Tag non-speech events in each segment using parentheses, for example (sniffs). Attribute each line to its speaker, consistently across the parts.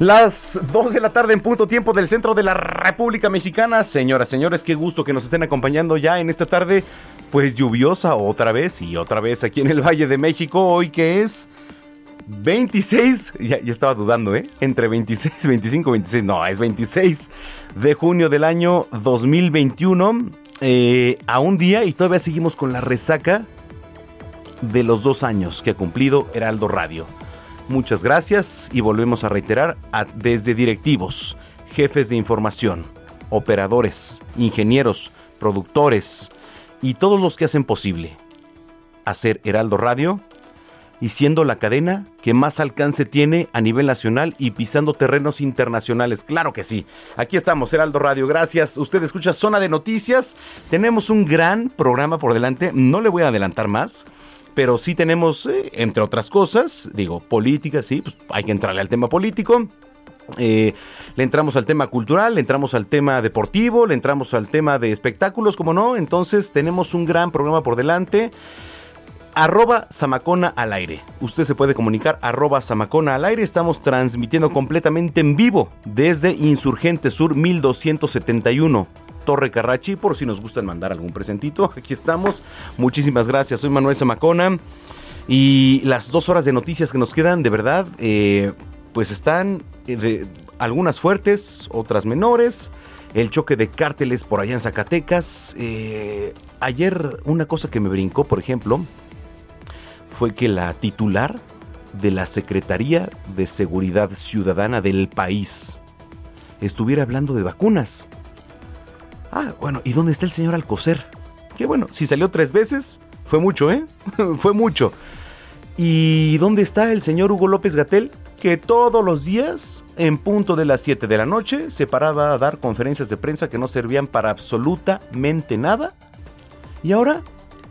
Speaker 1: Las 2 de la tarde en punto tiempo del centro de la República Mexicana. Señoras, señores, qué gusto que nos estén acompañando ya en esta tarde, pues lluviosa otra vez y otra vez aquí en el Valle de México. Hoy que es 26, ya, estaba dudando, ¿eh? Entre 26, 25, 26, no, es 26 de junio del año 2021. eh, a un día y todavía seguimos con la resaca de los dos años que ha cumplido Heraldo Radio. Muchas gracias y volvemos a reiterar desde directivos, jefes de información, operadores, ingenieros, productores y todos los que hacen posible hacer Heraldo Radio y siendo la cadena que más alcance tiene a nivel nacional y pisando terrenos internacionales. Claro que sí. Aquí estamos, Heraldo Radio. Gracias. Usted escucha Zona de Noticias. Tenemos un gran programa por delante. No le voy a adelantar más. Pero sí tenemos, eh, entre otras cosas, digo, política, sí, pues hay que entrarle al tema político. Eh, le entramos al tema cultural, le entramos al tema deportivo, le entramos al tema de espectáculos, como no. Entonces tenemos un gran programa por delante. Arroba Samacona al aire. Usted se puede comunicar arroba Samacona al aire. Estamos transmitiendo completamente en vivo desde Insurgente Sur 1271. Torre Carrachi, por si nos gustan mandar algún presentito. Aquí estamos. Muchísimas gracias. Soy Manuel Samacona. Y las dos horas de noticias que nos quedan, de verdad, eh, pues están eh, de, algunas fuertes, otras menores. El choque de cárteles por allá en Zacatecas. Eh, ayer una cosa que me brincó, por ejemplo, fue que la titular de la Secretaría de Seguridad Ciudadana del país estuviera hablando de vacunas. Ah, bueno, ¿y dónde está el señor Alcocer? Que bueno, si salió tres veces, fue mucho, ¿eh? (laughs) fue mucho. ¿Y dónde está el señor Hugo López Gatel? Que todos los días, en punto de las 7 de la noche, se paraba a dar conferencias de prensa que no servían para absolutamente nada. Y ahora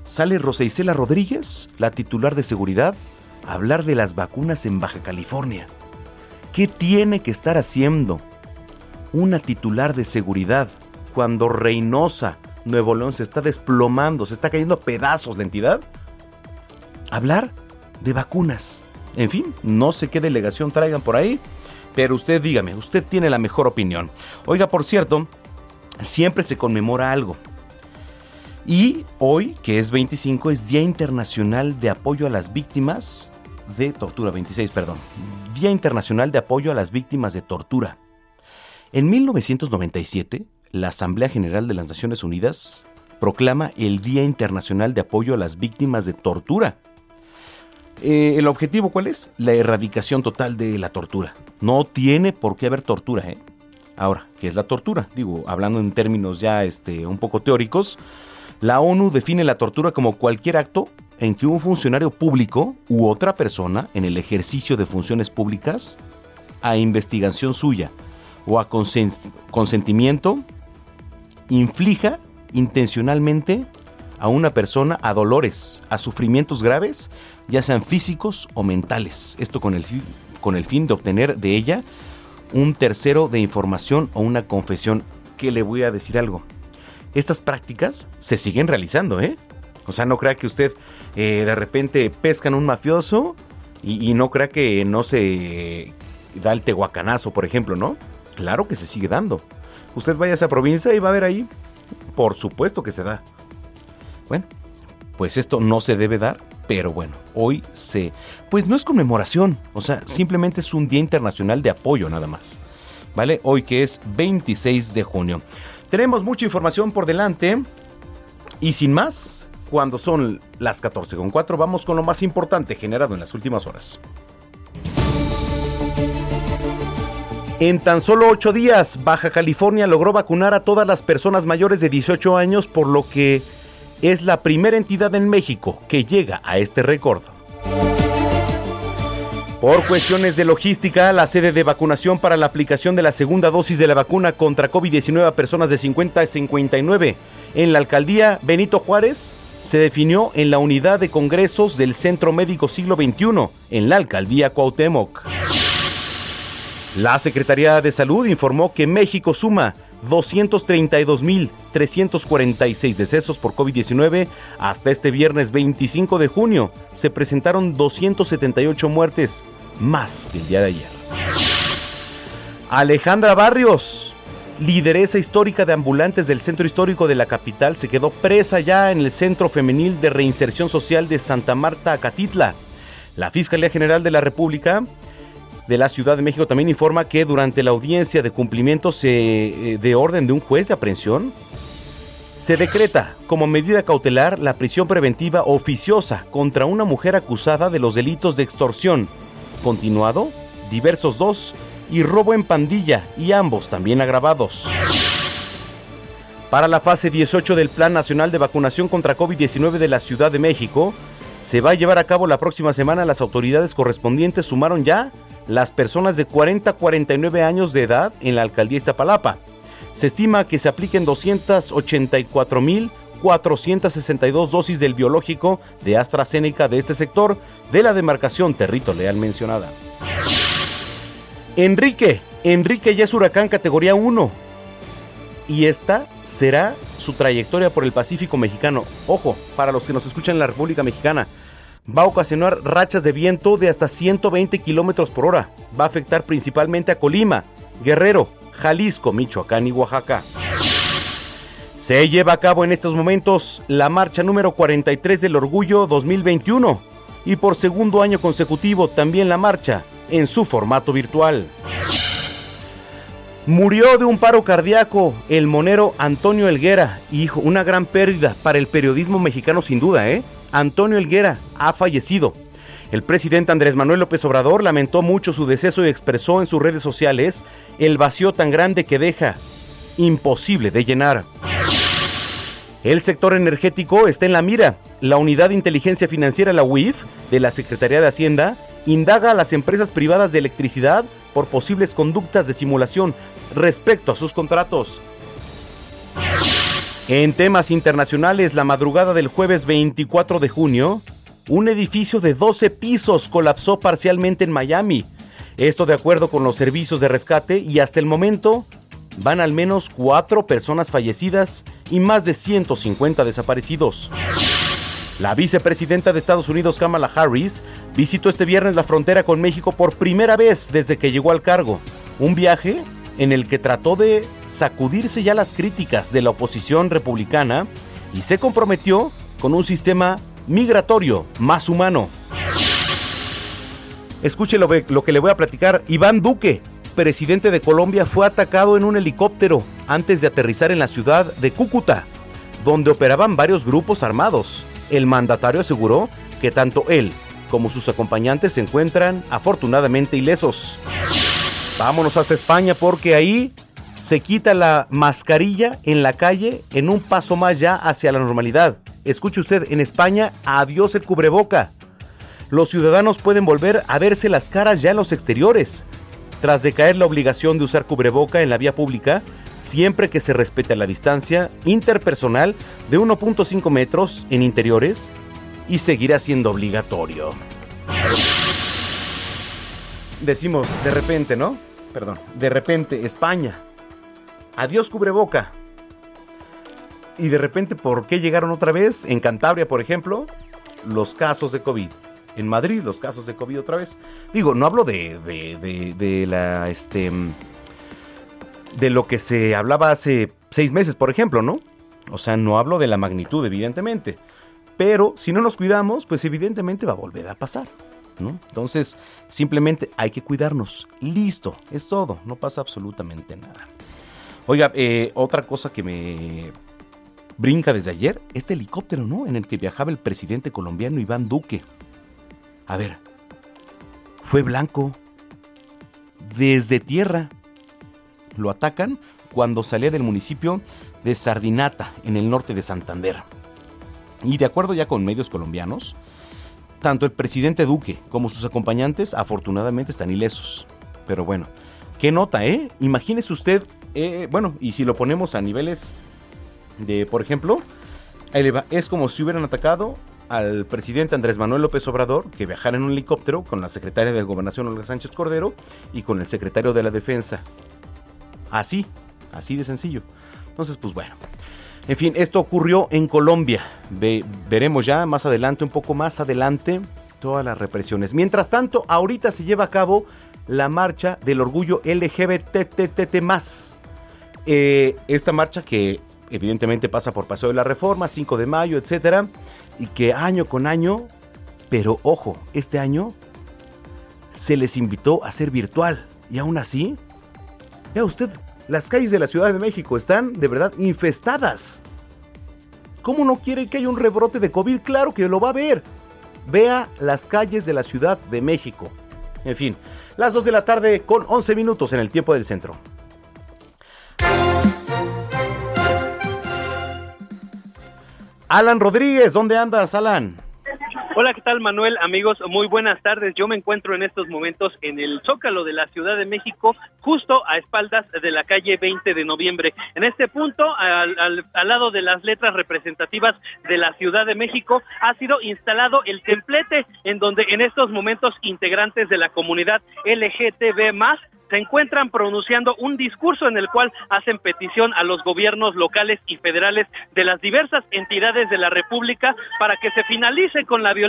Speaker 1: sale Rosa Isela Rodríguez, la titular de seguridad, a hablar de las vacunas en Baja California. ¿Qué tiene que estar haciendo una titular de seguridad cuando Reynosa, Nuevo León, se está desplomando, se está cayendo a pedazos la entidad? Hablar de vacunas. En fin, no sé qué delegación traigan por ahí, pero usted dígame, usted tiene la mejor opinión. Oiga, por cierto, siempre se conmemora algo. Y hoy, que es 25, es Día Internacional de Apoyo a las Víctimas de Tortura, 26, perdón. Día Internacional de Apoyo a las Víctimas de Tortura. En 1997, la Asamblea General de las Naciones Unidas proclama el Día Internacional de Apoyo a las Víctimas de Tortura. Eh, ¿El objetivo cuál es? La erradicación total de la tortura. No tiene por qué haber tortura, ¿eh? Ahora, ¿qué es la tortura? Digo, hablando en términos ya este, un poco teóricos, la ONU define la tortura como cualquier acto en que un funcionario público u otra persona, en el ejercicio de funciones públicas, a investigación suya o a consen- consentimiento, inflija intencionalmente a una persona a dolores, a sufrimientos graves, ya sean físicos o mentales. Esto con el, con el fin de obtener de ella un tercero de información o una confesión. Que le voy a decir algo. Estas prácticas se siguen realizando, ¿eh? O sea, no crea que usted eh, de repente pescan un mafioso y, y no crea que no se da el tehuacanazo, por ejemplo, ¿no? Claro que se sigue dando. Usted vaya a esa provincia y va a ver ahí. Por supuesto que se da. Bueno, pues esto no se debe dar, pero bueno, hoy se... Pues no es conmemoración, o sea, simplemente es un Día Internacional de Apoyo nada más. ¿Vale? Hoy que es 26 de junio. Tenemos mucha información por delante y sin más, cuando son las 14.4 vamos con lo más importante generado en las últimas horas. En tan solo ocho días, Baja California logró vacunar a todas las personas mayores de 18 años, por lo que es la primera entidad en México que llega a este récord. Por cuestiones de logística, la sede de vacunación para la aplicación de la segunda dosis de la vacuna contra COVID-19 a personas de 50 a 59 en la alcaldía Benito Juárez se definió en la unidad de congresos del Centro Médico Siglo XXI en la alcaldía Cuauhtémoc. La Secretaría de Salud informó que México suma 232.346 decesos por COVID-19. Hasta este viernes 25 de junio se presentaron 278 muertes, más que el día de ayer. Alejandra Barrios, lideresa histórica de ambulantes del centro histórico de la capital, se quedó presa ya en el Centro Femenil de Reinserción Social de Santa Marta, Acatitla. La Fiscalía General de la República de la Ciudad de México también informa que durante la audiencia de cumplimiento se, eh, de orden de un juez de aprehensión, se decreta como medida cautelar la prisión preventiva oficiosa contra una mujer acusada de los delitos de extorsión, continuado, diversos dos y robo en pandilla y ambos también agravados. Para la fase 18 del Plan Nacional de Vacunación contra COVID-19 de la Ciudad de México, se va a llevar a cabo la próxima semana. Las autoridades correspondientes sumaron ya las personas de 40 a 49 años de edad en la alcaldía Iztapalapa. Se estima que se apliquen 284.462 dosis del biológico de AstraZeneca de este sector de la demarcación Territo Leal mencionada. Enrique, Enrique ya es huracán categoría 1 y esta será su trayectoria por el Pacífico mexicano. Ojo, para los que nos escuchan en la República Mexicana, va a ocasionar rachas de viento de hasta 120 kilómetros por hora. Va a afectar principalmente a Colima, Guerrero, Jalisco, Michoacán y Oaxaca. Se lleva a cabo en estos momentos la marcha número 43 del Orgullo 2021 y por segundo año consecutivo también la marcha en su formato virtual. Murió de un paro cardíaco el monero Antonio Elguera, hijo, una gran pérdida para el periodismo mexicano sin duda, ¿eh? Antonio Elguera ha fallecido. El presidente Andrés Manuel López Obrador lamentó mucho su deceso y expresó en sus redes sociales el vacío tan grande que deja, imposible de llenar. El sector energético está en la mira. La Unidad de Inteligencia Financiera, la UIF, de la Secretaría de Hacienda, indaga a las empresas privadas de electricidad por posibles conductas de simulación respecto a sus contratos. En temas internacionales, la madrugada del jueves 24 de junio, un edificio de 12 pisos colapsó parcialmente en Miami. Esto de acuerdo con los servicios de rescate y hasta el momento van al menos cuatro personas fallecidas y más de 150 desaparecidos. La vicepresidenta de Estados Unidos, Kamala Harris, visitó este viernes la frontera con México por primera vez desde que llegó al cargo. Un viaje en el que trató de sacudirse ya las críticas de la oposición republicana y se comprometió con un sistema migratorio más humano. Escuche lo, lo, que le voy a platicar. Iván Duque, presidente de Colombia, fue atacado en un helicóptero antes de aterrizar en la ciudad de Cúcuta, donde operaban varios grupos armados. El mandatario aseguró que tanto él como sus acompañantes se encuentran afortunadamente ilesos. Vámonos hasta España porque ahí se quita la mascarilla en la calle en un paso más ya hacia la normalidad. Escuche usted, en España, adiós el cubreboca. Los ciudadanos pueden volver a verse las caras ya en los exteriores. Tras decaer la obligación de usar cubreboca en la vía pública, siempre que se respete la distancia interpersonal de 1.5 metros en interiores y seguirá siendo obligatorio. Decimos de repente, ¿no? Perdón, de repente España adiós cubreboca. Y de repente, ¿por qué llegaron otra vez? En Cantabria, por ejemplo, los casos de COVID. En Madrid, los casos de COVID otra vez. Digo, no hablo de, de, de, la, este, de lo que se hablaba hace seis meses, por ejemplo, ¿no? O sea, no hablo de la magnitud, evidentemente. Pero si no nos cuidamos, pues evidentemente va a volver a pasar. ¿No? Entonces, simplemente hay que cuidarnos. Listo, es todo, no pasa absolutamente nada. Oiga, eh, otra cosa que me brinca desde ayer, este helicóptero, ¿no? En el que viajaba el presidente colombiano Iván Duque. A ver, fue blanco. Desde tierra. Lo atacan cuando salía del municipio de Sardinata, en el norte de Santander. Y de acuerdo ya con medios colombianos, tanto el presidente Duque como sus acompañantes afortunadamente están ilesos. Pero bueno, qué nota, ¿eh? Imagínese usted, eh, bueno, y si lo ponemos a niveles de, por ejemplo, es como si hubieran atacado al presidente Andrés Manuel López Obrador que viajara en un helicóptero con la secretaria de Gobernación Olga Sánchez Cordero y con el secretario de la Defensa. Así, así de sencillo. Entonces, pues bueno. En fin, esto ocurrió en Colombia. veremos ya más adelante, un poco más adelante, todas las represiones. Mientras tanto, ahorita se lleva a cabo la marcha del orgullo LGBTTT+. Eh, esta marcha que evidentemente pasa por Paseo de la Reforma, 5 de mayo, etcétera, y que año con año, pero ojo, este año se les invitó a ser virtual y aún así, vea usted, las calles de la Ciudad de México están de verdad infestadas. ¿Cómo no quiere que haya un rebrote de COVID? Claro que lo va a ver. Vea las calles de la Ciudad de México. En fin, las 2 de la tarde con 11 minutos en el tiempo del centro. Alan Rodríguez, ¿dónde andas, Alan?
Speaker 2: Hola, ¿qué tal Manuel? Amigos, muy buenas tardes. Yo me encuentro en estos momentos en el Zócalo de la Ciudad de México, justo a espaldas de la calle 20 de noviembre. En este punto, al, al, lado de las letras representativas de la Ciudad de México, ha sido instalado el templete en donde en estos momentos integrantes de la comunidad LGTB se encuentran pronunciando un discurso en el cual hacen petición a los gobiernos locales y federales de las diversas entidades de la República para que se finalice con la violencia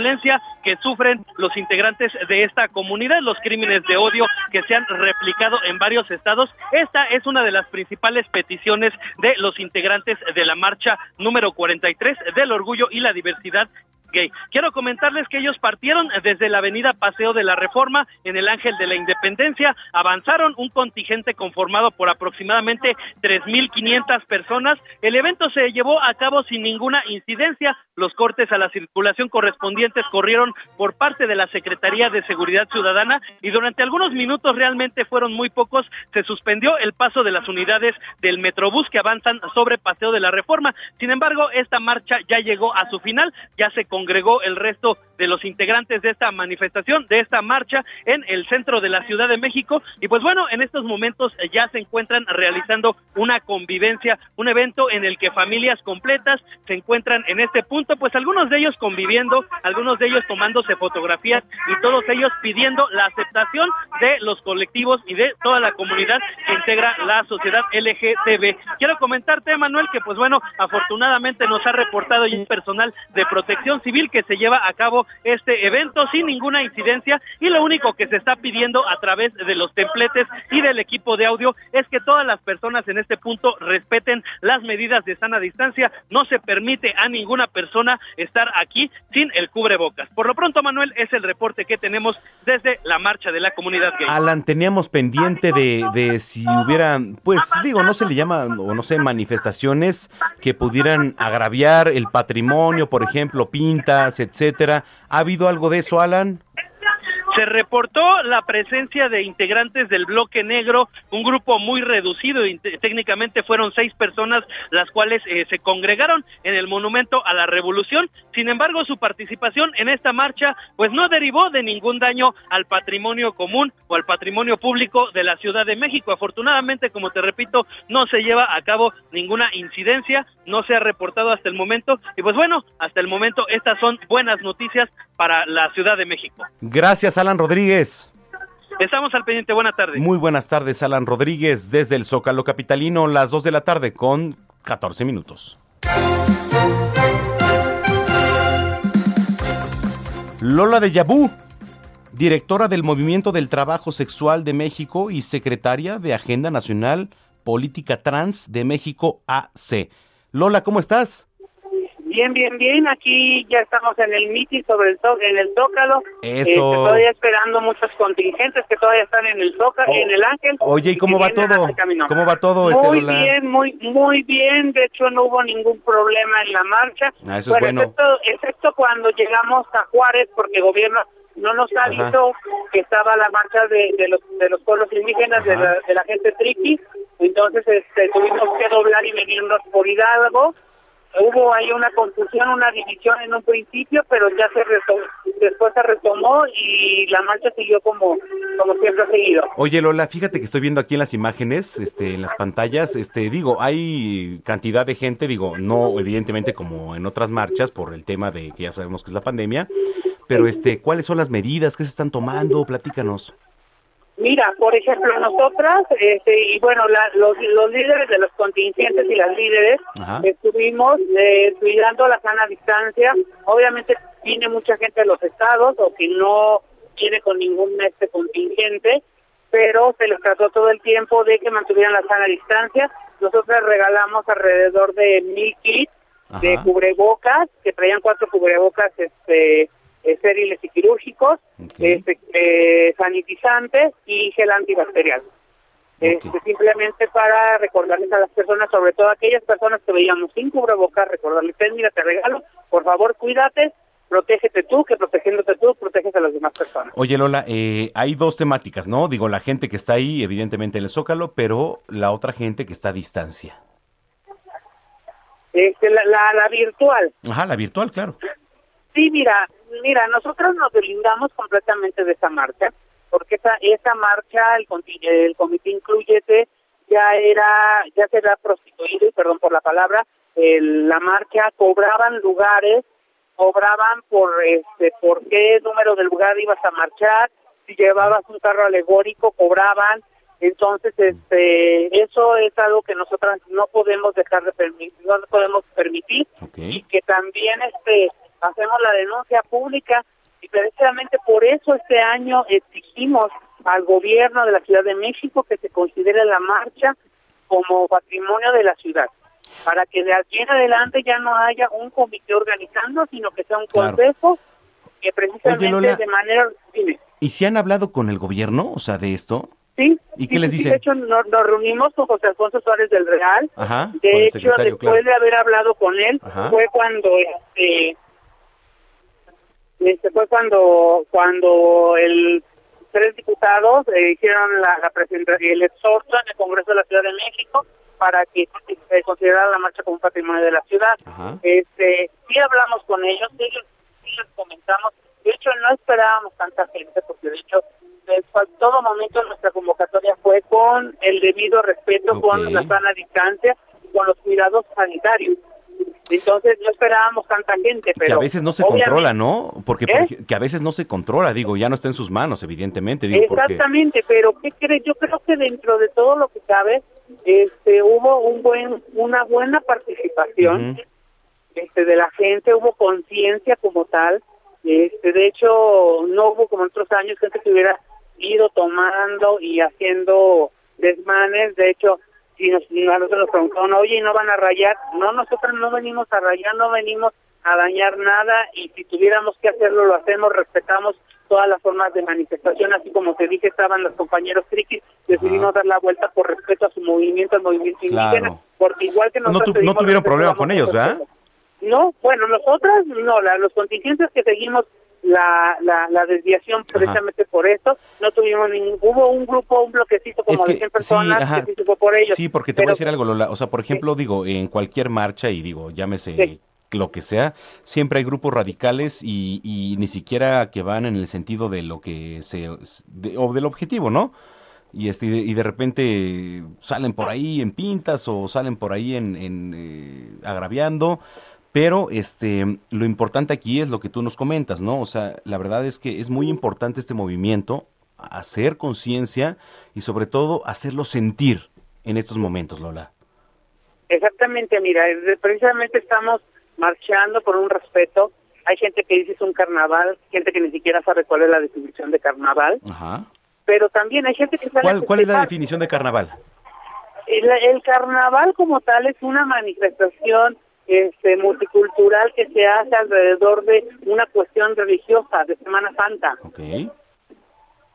Speaker 2: que sufren los integrantes de esta comunidad, los crímenes de odio que se han replicado en varios estados. Esta es una de las principales peticiones de los integrantes de la marcha número 43 del orgullo y la diversidad Quiero comentarles que ellos partieron desde la avenida Paseo de la Reforma en el Ángel de la Independencia, avanzaron un contingente conformado por aproximadamente 3.500 personas. El evento se llevó a cabo sin ninguna incidencia. Los cortes a la circulación correspondientes corrieron por parte de la Secretaría de Seguridad Ciudadana y durante algunos minutos realmente fueron muy pocos. Se suspendió el paso de las unidades del Metrobús que avanzan sobre Paseo de la Reforma. Sin embargo, esta marcha ya llegó a su final, ya se congregó el resto de los integrantes de esta manifestación, de esta marcha en el centro de la Ciudad de México. Y pues bueno, en estos momentos ya se encuentran realizando una convivencia, un evento en el que familias completas se encuentran en este punto, pues algunos de ellos conviviendo, algunos de ellos tomándose fotografías y todos ellos pidiendo la aceptación de los colectivos y de toda la comunidad que integra la sociedad LGTB. Quiero comentarte, Manuel, que pues bueno, afortunadamente nos ha reportado un personal de protección civil que se lleva a cabo este evento sin ninguna incidencia y lo único que se está pidiendo a través de los templetes y del equipo de audio es que todas las personas en este punto respeten las medidas de sana distancia. No se permite a ninguna persona estar aquí sin el cubrebocas. Por lo pronto, Manuel, es el reporte que tenemos desde la marcha de la comunidad gay.
Speaker 1: Alan, teníamos pendiente de, de si hubiera, pues digo, no se le llama, o no sé, manifestaciones que pudieran agraviar el patrimonio, por ejemplo, pin etcétera. ¿Ha habido algo de eso, Alan?
Speaker 2: Se reportó la presencia de integrantes del bloque negro, un grupo muy reducido, técnicamente fueron seis personas las cuales eh, se congregaron en el monumento a la revolución. Sin embargo, su participación en esta marcha pues no derivó de ningún daño al patrimonio común o al patrimonio público de la Ciudad de México. Afortunadamente, como te repito, no se lleva a cabo ninguna incidencia, no se ha reportado hasta el momento y pues bueno, hasta el momento estas son buenas noticias para la Ciudad de México.
Speaker 1: Gracias, Alan Rodríguez.
Speaker 2: Estamos al pendiente, buenas tardes.
Speaker 1: Muy buenas tardes, Alan Rodríguez, desde el Zócalo Capitalino, las 2 de la tarde con 14 minutos. Lola de Yabú, directora del Movimiento del Trabajo Sexual de México y secretaria de Agenda Nacional Política Trans de México AC. Lola, ¿cómo estás?
Speaker 3: Bien, bien, bien. Aquí ya estamos en el mitin sobre el en el Zócalo.
Speaker 1: Eso.
Speaker 3: Este, todavía esperando muchos contingentes que todavía están en el Zócalo,
Speaker 1: Oh.
Speaker 3: en el Ángel.
Speaker 1: Oye, ¿y cómo va todo? ¿Cómo va todo, este,
Speaker 3: Muy
Speaker 1: Lola?
Speaker 3: bien, muy, muy bien. De hecho, no hubo ningún problema en la marcha.
Speaker 1: Ah, eso es bueno.
Speaker 3: Excepto, excepto cuando llegamos a Juárez, porque el gobierno no nos avisó que estaba la marcha de, de los de los pueblos indígenas, de la, de la gente triqui. Entonces, este, tuvimos que doblar y venirnos por Hidalgo. Hubo ahí una confusión, una división en un principio, pero ya se retomó, después se retomó y la marcha siguió como, como siempre ha seguido.
Speaker 1: Oye Lola, fíjate que estoy viendo aquí en las imágenes, este, en las pantallas, este, digo, hay cantidad de gente, digo, no evidentemente como en otras marchas por el tema de que ya sabemos que es la pandemia, pero este, ¿cuáles son las medidas que se están tomando? Platícanos.
Speaker 3: Mira, por ejemplo, nosotras, este, y bueno, la- los, los líderes de los contingentes y las líderes,
Speaker 1: Ajá.
Speaker 3: estuvimos eh, cuidando la sana distancia. Obviamente viene mucha gente de los estados o que no viene con ningún este contingente, pero se les trató todo el tiempo de que mantuvieran la sana distancia. Nosotros regalamos alrededor de mil kits de cubrebocas, que traían cuatro cubrebocas este, estériles y quirúrgicos, este, eh, sanitizantes y gel antibacterial. Este, simplemente para recordarles a las personas, sobre todo aquellas personas que veíamos sin cubrebocas, recordarles, "Ten, mira, te regalo, por favor, cuídate, protégete tú, que protegiéndote tú, proteges a las demás personas.
Speaker 1: Oye Lola, eh, hay dos temáticas, ¿no? Digo, la gente que está ahí, evidentemente en el Zócalo, pero la otra gente que está a distancia.
Speaker 3: Este, la, la, la virtual,
Speaker 1: Ajá, la virtual, claro.
Speaker 3: Sí, mira, mira, nosotros nos deslindamos completamente de esa marcha, porque esa esa marcha, el, el comité Incluyete, ya era, ya se había prostituido, y perdón por la palabra, el- la marcha cobraban lugares, cobraban por este, por qué número del lugar ibas a marchar, si llevabas un carro alegórico, cobraban, entonces este, eso es algo que nosotras no podemos dejar de permitir, no podemos permitir,
Speaker 1: Ok.
Speaker 3: y que también este hacemos la denuncia pública y precisamente por eso este año exigimos al gobierno de la Ciudad de México que se considere la marcha como patrimonio de la ciudad para que de aquí en adelante ya no haya un comité organizando sino que sea un
Speaker 1: Claro.
Speaker 3: consejo que precisamente
Speaker 1: Lola.
Speaker 3: de manera dime,
Speaker 1: ¿Y si han hablado con el gobierno, o sea, de esto?
Speaker 3: ¿sí?
Speaker 1: ¿Y qué
Speaker 3: Sí,
Speaker 1: les
Speaker 3: sí, sí,
Speaker 1: dicen?
Speaker 3: De hecho, nos, nos reunimos con José Alfonso Suárez del Real.
Speaker 1: Ajá,
Speaker 3: De hecho, después
Speaker 1: claro.
Speaker 3: de haber hablado con él,
Speaker 1: Ajá.
Speaker 3: fue cuando este, este fue cuando cuando el tres diputados eh, hicieron la, la presentación el exhorto en el Congreso de la Ciudad de México para que se considerara la marcha como un patrimonio de la ciudad.
Speaker 1: Ajá.
Speaker 3: Este, sí hablamos con ellos, sí, les- sí les comentamos. De hecho, no esperábamos tanta gente, porque de hecho, en todo momento nuestra convocatoria fue con el debido respeto,
Speaker 1: Ok.
Speaker 3: con la sana distancia, con los cuidados sanitarios. Entonces, no esperábamos tanta gente, pero
Speaker 1: que a veces no se controla, ¿no? Porque por
Speaker 3: ¿Eh?
Speaker 1: que a veces no se controla, digo, ya no está en sus manos, evidentemente, digo, porque
Speaker 3: Exactamente, pero ¿qué crees? Yo creo que dentro de todo lo que cabe, este, hubo un buen, una buena participación este, de la gente, hubo conciencia como tal. Este, de hecho, no hubo como en otros años gente que hubiera ido tomando y haciendo desmanes. De hecho, si nos, a nosotros nos preguntaron, oye, ¿y ¿no van a rayar? No, nosotros no venimos a rayar, no venimos a dañar nada y si tuviéramos que hacerlo, lo hacemos, respetamos todas las formas de manifestación, así como te dije, estaban los compañeros triquis, decidimos dar la vuelta por respeto a su movimiento, al movimiento
Speaker 1: Claro.
Speaker 3: indígena, porque igual que
Speaker 1: No
Speaker 3: nosotros
Speaker 1: tu- no tuvieron
Speaker 3: respeto,
Speaker 1: problema
Speaker 3: damos
Speaker 1: con ellos. ¿verdad?
Speaker 3: No, bueno, nosotras no, la- los contingentes que seguimos la, la, la desviación precisamente por esto, no tuvimos ningún, hubo un grupo, un bloquecito como
Speaker 1: Es que,
Speaker 3: de 100
Speaker 1: sí,
Speaker 3: personas que se por ellos.
Speaker 1: Sí, porque te voy a
Speaker 3: Pero-
Speaker 1: decir algo, Lola. O sea, por ejemplo, digo, en cualquier marcha, y digo, llámese
Speaker 3: Sí.
Speaker 1: lo que sea, siempre hay grupos radicales y, y ni siquiera que van en el sentido de lo que se. de- o del objetivo, ¿no? Y, este, y, de, y de repente salen por ahí en pintas o salen por ahí en, en, eh, agraviando. Pero este, lo importante aquí es lo que tú nos comentas, ¿no? O sea, la verdad es que es muy importante este movimiento, hacer conciencia y sobre todo hacerlo sentir en estos momentos, Lola.
Speaker 3: Exactamente, mira, precisamente estamos marchando por un respeto. Hay gente que dice es un carnaval, gente que ni siquiera sabe cuál es la definición de carnaval,
Speaker 1: Ajá.
Speaker 3: pero también hay gente que sale a
Speaker 1: ¿Cuál, cuál es la definición de carnaval?
Speaker 3: El, el carnaval como tal es una manifestación este multicultural que se hace alrededor de una cuestión religiosa de Semana Santa.
Speaker 1: Ok.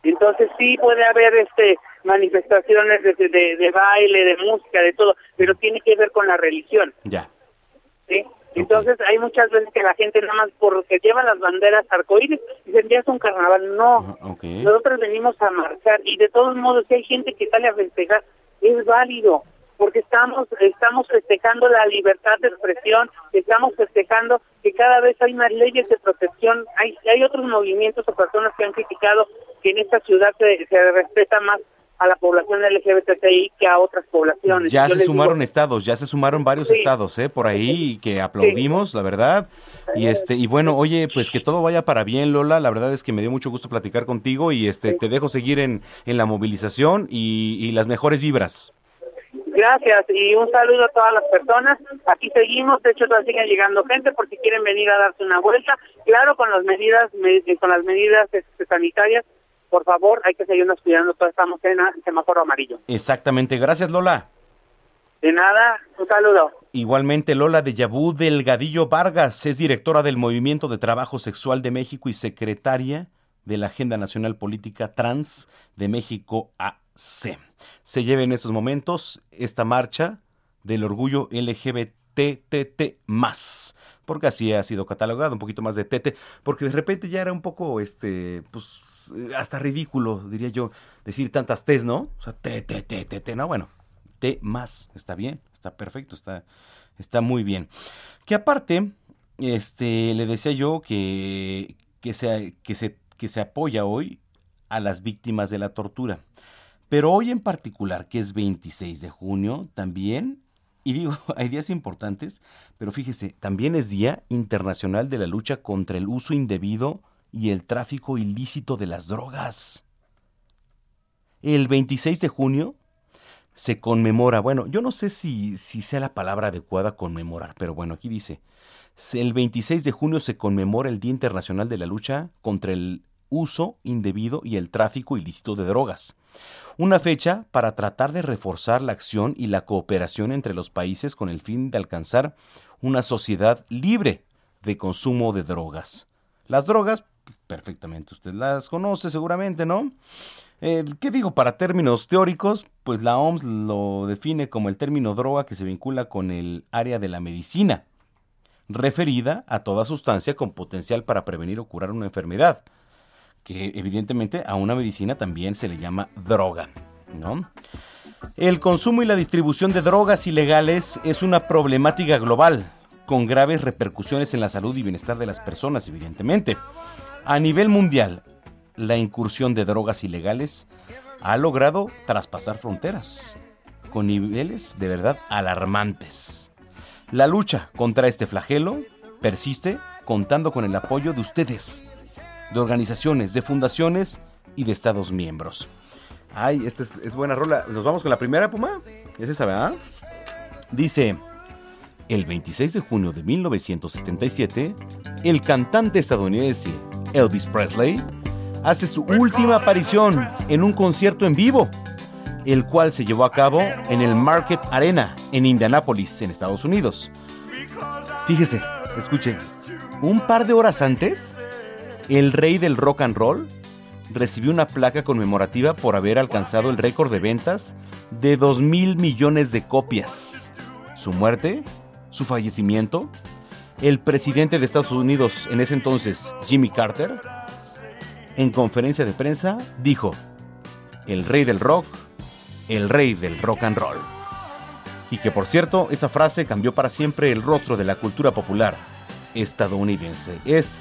Speaker 3: Entonces sí puede haber este manifestaciones de, de, de baile, de música, de todo, pero tiene que ver con la religión.
Speaker 1: Ya.
Speaker 3: ¿sí? Entonces hay muchas veces que la gente nada más porque lleva las banderas arcoíris dicen ya es un carnaval. No,
Speaker 1: Ajá, ok.
Speaker 3: nosotros venimos a marchar y de todos modos si hay gente que sale a festejar es válido porque estamos estamos festejando la libertad de expresión, estamos festejando que cada vez hay más leyes de protección, hay hay otros movimientos o personas que han criticado que en esta ciudad se, se respeta más a la población LGBTI que a otras poblaciones.
Speaker 1: Ya
Speaker 3: Yo
Speaker 1: se sumaron
Speaker 3: digo,
Speaker 1: estados, ya se sumaron varios
Speaker 3: Sí.
Speaker 1: estados, ¿eh? Por ahí que aplaudimos, la verdad. Y este y bueno, oye, pues que todo vaya para bien, Lola. La verdad es que me dio mucho gusto platicar contigo y este te dejo seguir en, en la movilización y, y las mejores vibras.
Speaker 3: Gracias y un saludo a todas las personas. Aquí seguimos, de hecho todavía siguen llegando gente por si quieren venir a darse una vuelta. Claro, con las medidas me- con las medidas este, sanitarias, por favor, hay que seguirnos cuidando. Todos estamos en a- semáforo amarillo.
Speaker 1: Exactamente. Gracias, Lola.
Speaker 3: De nada, un saludo.
Speaker 1: Igualmente, Lola de Yabú Delgadillo Vargas es directora del Movimiento de Trabajo Sexual de México y secretaria de la Agenda Nacional Política Trans de México Se lleva en estos momentos esta marcha del orgullo LGBTT porque así ha sido catalogado, un poquito más de tete, porque de repente ya era un poco, este, pues, hasta ridículo, diría yo, decir tantas T's, ¿no? O sea, T, T, T, T, T, no, bueno, T más, está bien, está perfecto, está, está muy bien. Que aparte, este, le decía yo que, que, se, que, se, que se apoya hoy a las víctimas de la tortura. Pero hoy en particular, que es 26 de junio, también, y digo, (laughs) hay días importantes, pero fíjese, también es Día Internacional de la Lucha contra el Uso Indebido y el Tráfico Ilícito de las Drogas. El 26 de junio se conmemora, bueno, yo no sé si, si sea la palabra adecuada conmemorar, pero bueno, aquí dice, el 26 de junio se conmemora el Día Internacional de la Lucha contra el Uso Indebido y el Tráfico Ilícito de Drogas. Una fecha para tratar de reforzar la acción y la cooperación entre los países con el fin de alcanzar una sociedad libre de consumo de drogas. Las drogas, perfectamente, usted las conoce seguramente, ¿no? ¿Qué digo? Para términos teóricos, pues la OMS lo define como el término droga que se vincula con el área de la medicina, referida a toda sustancia con potencial para prevenir o curar una enfermedad, que evidentemente a una medicina también se le llama droga, ¿no? El consumo y la distribución de drogas ilegales es una problemática global, con graves repercusiones en la salud y bienestar de las personas, evidentemente. A nivel mundial, la incursión de drogas ilegales ha logrado traspasar fronteras, con niveles de verdad alarmantes. La lucha contra este flagelo persiste contando con el apoyo de ustedes, de organizaciones, de fundaciones y de estados miembros. Ay, esta es, es buena rola. Nos vamos con la primera, Puma. Es esa, ¿verdad? Dice, el 26 de junio de 1977, el cantante estadounidense Elvis Presley hace su última aparición en un concierto en vivo, el cual se llevó a cabo en el Market Arena en Indianápolis, en Estados Unidos. Fíjese, escuche, un par de horas antes, el rey del rock and roll recibió una placa conmemorativa por haber alcanzado el récord de ventas de 2 mil millones de copias. Su muerte, su fallecimiento, el presidente de Estados Unidos en ese entonces, Jimmy Carter, en conferencia de prensa dijo, el rey del rock, el rey del rock and roll. Y que por cierto, esa frase cambió para siempre el rostro de la cultura popular estadounidense. Es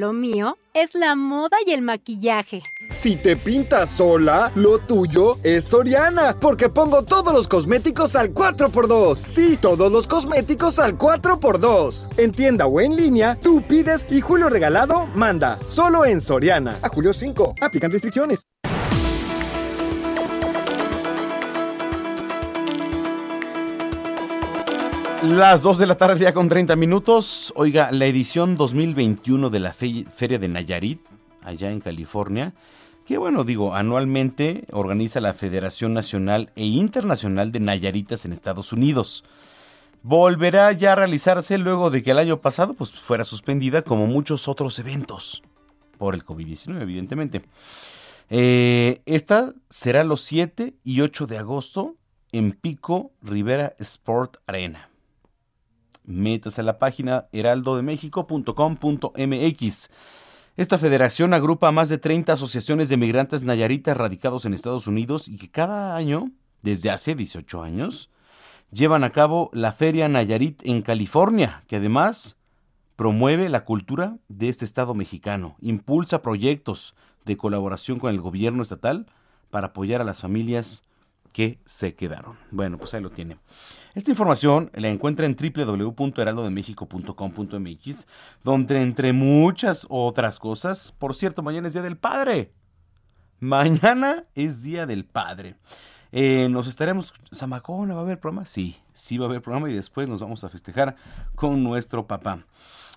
Speaker 4: Lo mío, es la moda y el maquillaje.
Speaker 5: Si te pintas sola, lo tuyo es Soriana, porque pongo todos los cosméticos al 4x2. Sí, todos los cosméticos al 4x2. En tienda o en línea, tú pides y Julio Regalado manda. Solo en Soriana. A julio 5. Aplican restricciones.
Speaker 1: Las 2 de la tarde ya con 30 minutos. Oiga, la edición 2021 de la Fe- Feria de Nayarit, allá en California, que bueno, digo, anualmente organiza la Federación Nacional e Internacional de Nayaritas en Estados Unidos. Volverá ya a realizarse luego de que el año pasado pues, fuera suspendida como muchos otros eventos por el COVID-19, evidentemente. Eh, esta será los 7 y 8 de agosto en Pico Rivera Sport Arena. Métase a la página heraldodemexico.com.mx. Esta federación agrupa a más de 30 asociaciones de migrantes nayaritas radicados en Estados Unidos y que cada año, desde hace 18 años, llevan a cabo la Feria Nayarit en California, que además promueve la cultura de este estado mexicano, impulsa proyectos de colaboración con el gobierno estatal para apoyar a las familias que se quedaron. Bueno, pues ahí lo tiene. Esta información la encuentra en www.heraldodemexico.com.mx, donde entre muchas otras cosas, por cierto, mañana es Día del Padre. Mañana es Día del Padre. Eh, nos estaremos, Zamacona, ¿va a haber programa? Sí, sí va a haber programa y después nos vamos a festejar con nuestro papá.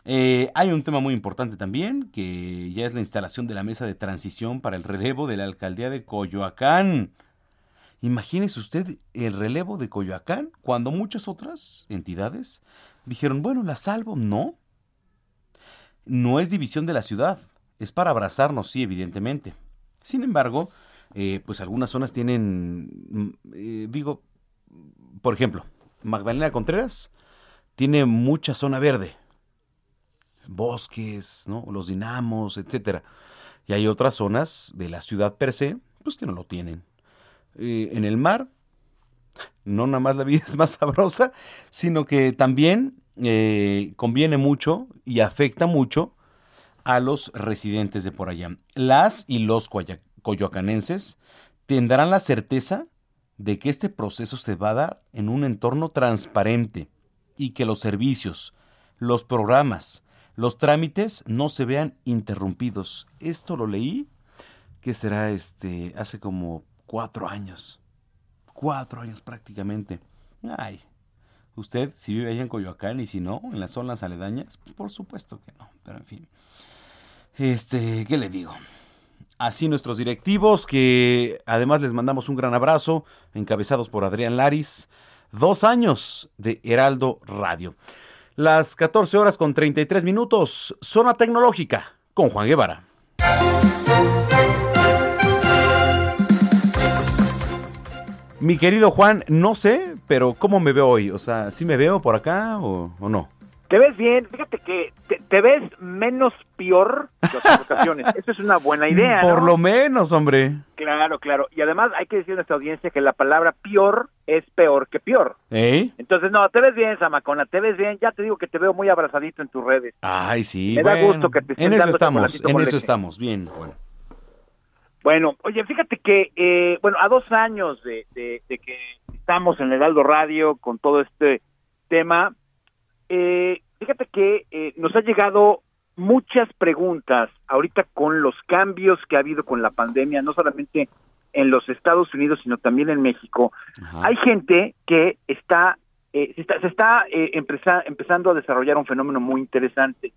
Speaker 1: Eh, hay un tema muy importante también, que ya es la instalación de la mesa de transición para el relevo de la alcaldía de Coyoacán. Imagínese usted el relevo de Coyoacán cuando muchas otras entidades dijeron, bueno, la salvo. No. No es división de la ciudad. Es para abrazarnos, sí, evidentemente. Sin embargo, eh, pues algunas zonas tienen, mm, eh, digo, por ejemplo, Magdalena Contreras tiene mucha zona verde. Bosques, ¿no? Los dinamos, etcétera. Y hay otras zonas de la ciudad per se, pues que no lo tienen eh, en el mar, no nada más la vida (laughs) es más sabrosa, sino que también eh, conviene mucho y afecta mucho a los residentes de por allá. Las y los coyoacanenses tendrán la certeza de que este proceso se va a dar en un entorno transparente y que los servicios, los programas, los trámites no se vean interrumpidos. Esto lo leí que será este hace como cuatro años. Cuatro años prácticamente. Ay, usted si vive allá en Coyoacán y si no, en las zonas aledañas, por supuesto que no. Pero en fin. Este, ¿qué le digo? Así nuestros directivos, que además les mandamos un gran abrazo, encabezados por Adrián Laris. Dos años de Heraldo Radio. Las 14 horas con 33 minutos, zona tecnológica, con Juan Guevara. Mi querido Juan, no sé, pero ¿cómo me veo hoy? O sea, ¿sí me veo por acá o, o no?
Speaker 6: Te ves bien, fíjate que te, te ves menos peor que otras (laughs) ocasiones. Eso es una buena idea.
Speaker 1: Por
Speaker 6: ¿no?
Speaker 1: lo menos, hombre.
Speaker 6: Claro, claro. Y además hay que decir a nuestra audiencia que la palabra peor es peor que peor.
Speaker 1: ¿Eh?
Speaker 6: Entonces, no, te ves bien, Zamacona, te ves bien. Ya te digo que te veo muy abrazadito en tus redes.
Speaker 1: Ay, sí.
Speaker 6: Me da gusto que te estén
Speaker 1: En eso
Speaker 6: dando
Speaker 1: estamos, en eso estamos. Bien, bueno.
Speaker 6: Bueno, oye, fíjate que, eh, bueno, a dos años de, de- de que estamos en Heraldo Radio con todo este tema, eh, fíjate que eh, nos ha llegado muchas preguntas ahorita con los cambios que ha habido con la pandemia, no solamente en los Estados Unidos, sino también en México. Hay gente que está, eh, se está, se está eh, empezando a desarrollar un fenómeno muy interesante.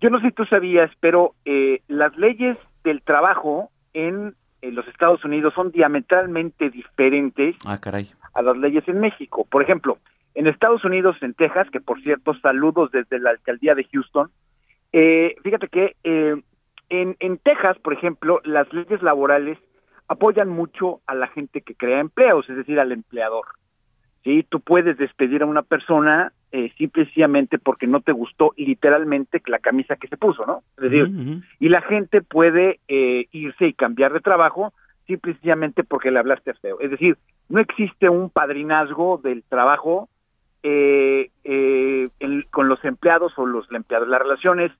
Speaker 6: Yo no sé si tú sabías, pero eh, las leyes del trabajo en, en los Estados Unidos son diametralmente diferentes
Speaker 1: Ah, caray.
Speaker 6: a las leyes en México. Por ejemplo, en Estados Unidos, en Texas, que por cierto, saludos desde la alcaldía de Houston, eh, fíjate que eh, en, en Texas, por ejemplo, las leyes laborales apoyan mucho a la gente que crea empleos, es decir, al empleador. ¿sí? Tú puedes despedir a una persona eh, simplemente porque no te gustó literalmente la camisa que se puso, ¿no? Es decir, y la gente puede eh, irse y cambiar de trabajo simplemente porque le hablaste feo. Es decir, no existe un padrinazgo del trabajo eh, eh, en- con los empleados o los empleados. La relación es,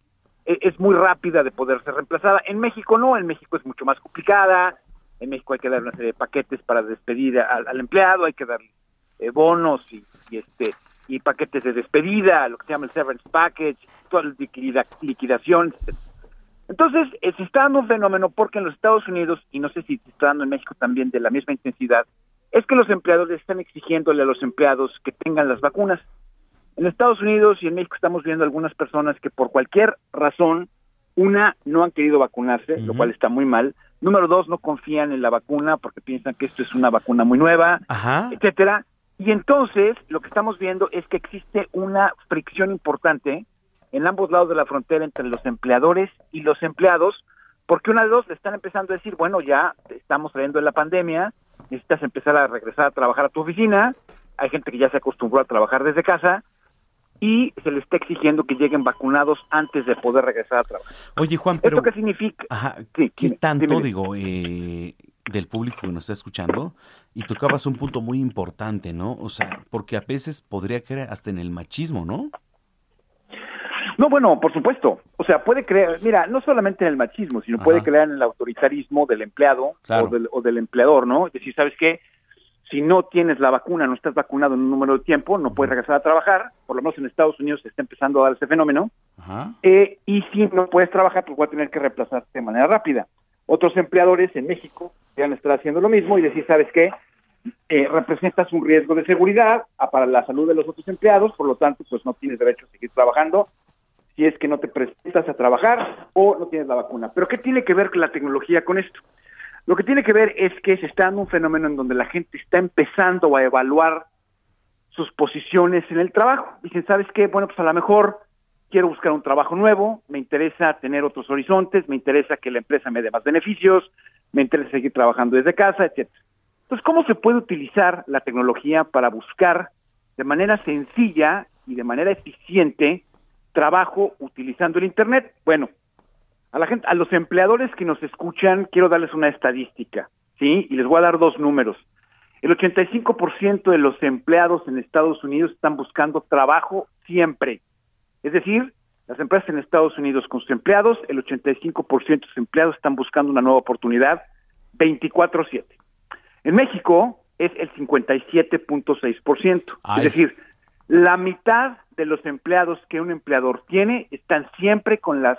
Speaker 6: e- es muy rápida de poder ser reemplazada. En México no, en México es mucho más complicada. En México hay que dar una serie de paquetes para despedir al, al empleado, hay que darle eh, bonos y, y, este y paquetes de despedida, lo que se llama el severance package, toda la liquida- liquidación. Entonces, eh, se está dando un fenómeno porque en los Estados Unidos, y no sé si se está dando en México también de la misma intensidad, es que los empleadores están exigiéndole a los empleados que tengan las vacunas. En Estados Unidos y en México estamos viendo algunas personas que por cualquier razón, una, no han querido vacunarse, lo cual está muy mal. Número dos, no confían en la vacuna porque piensan que esto es una vacuna muy nueva,
Speaker 1: Ajá.
Speaker 6: etcétera. Y entonces lo que estamos viendo es que existe una fricción importante en ambos lados de la frontera entre los empleadores y los empleados, porque una de dos le están empezando a decir, bueno, ya estamos saliendo de la pandemia, necesitas empezar a regresar a trabajar a tu oficina, hay gente que ya se acostumbró a trabajar desde casa y se le está exigiendo que lleguen vacunados antes de poder regresar a trabajar.
Speaker 1: Oye, Juan, pero...
Speaker 6: ¿Esto qué significa?
Speaker 1: Ajá,
Speaker 6: Sí,
Speaker 1: ¿qué
Speaker 6: dime,
Speaker 1: tanto,
Speaker 6: dime.
Speaker 1: digo, eh, del público que nos está escuchando? Y tocabas un punto muy importante, ¿no? O sea, porque a veces podría caer hasta en el machismo, ¿no?
Speaker 6: No, bueno, por supuesto. O sea, puede creer, mira, no solamente en el machismo, sino puede creer en el autoritarismo del empleado
Speaker 1: Claro.
Speaker 6: o, del, o del empleador, ¿no? Es decir, ¿sabes qué? Si no tienes la vacuna, no estás vacunado en un número de tiempo, no puedes regresar a trabajar. Por lo menos en Estados Unidos se está empezando a dar ese fenómeno.
Speaker 1: Ajá.
Speaker 6: Eh, y si no puedes trabajar, pues voy a tener que reemplazarte de manera rápida. Otros empleadores en México van a estar haciendo lo mismo y decir, ¿sabes qué? Eh, representas un riesgo de seguridad para la salud de los otros empleados, por lo tanto, pues no tienes derecho a seguir trabajando si es que no te presentas a trabajar o no tienes la vacuna. Pero ¿qué tiene que ver la tecnología con esto? Lo que tiene que ver es que se está dando un fenómeno en donde la gente está empezando a evaluar sus posiciones en el trabajo. Dicen, ¿sabes qué? Bueno, pues a lo mejor quiero buscar un trabajo nuevo, me interesa tener otros horizontes, me interesa que la empresa me dé más beneficios, me interesa seguir trabajando desde casa, etcétera. Entonces, ¿cómo se puede utilizar la tecnología para buscar de manera sencilla y de manera eficiente trabajo utilizando el internet? Bueno, a la gente, a los empleadores que nos escuchan, quiero darles una estadística, ¿sí? Y les voy a dar dos números. El 85% de los empleados en Estados Unidos están buscando trabajo siempre. Es decir, las empresas en Estados Unidos con sus empleados, el 85% de sus empleados están buscando una nueva oportunidad 24/7. En México es el 57.6%.
Speaker 1: Ay.
Speaker 6: Es decir, la mitad de los empleados que un empleador tiene están siempre con las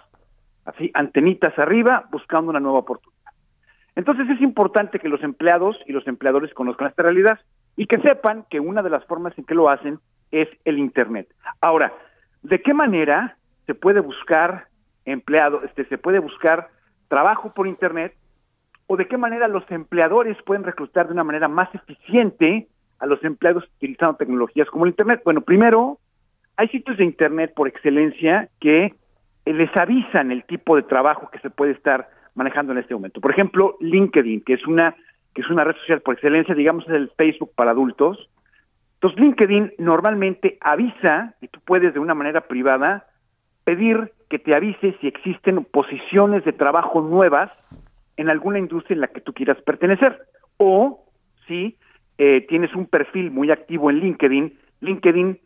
Speaker 6: así antenitas arriba buscando una nueva oportunidad. Entonces es importante que los empleados y los empleadores conozcan esta realidad y que sepan que una de las formas en que lo hacen es el Internet. Ahora, ¿de qué manera se puede buscar empleado, este, se puede buscar trabajo por Internet o de qué manera los empleadores pueden reclutar de una manera más eficiente a los empleados utilizando tecnologías como el Internet? Bueno, primero, hay sitios de Internet por excelencia que eh, les avisan el tipo de trabajo que se puede estar manejando en este momento. Por ejemplo, LinkedIn, que es una que es una red social por excelencia, digamos es el Facebook para adultos. Entonces, LinkedIn normalmente avisa y tú puedes de una manera privada pedir que te avise si existen posiciones de trabajo nuevas en alguna industria en la que tú quieras pertenecer o si eh, tienes un perfil muy activo en LinkedIn, LinkedIn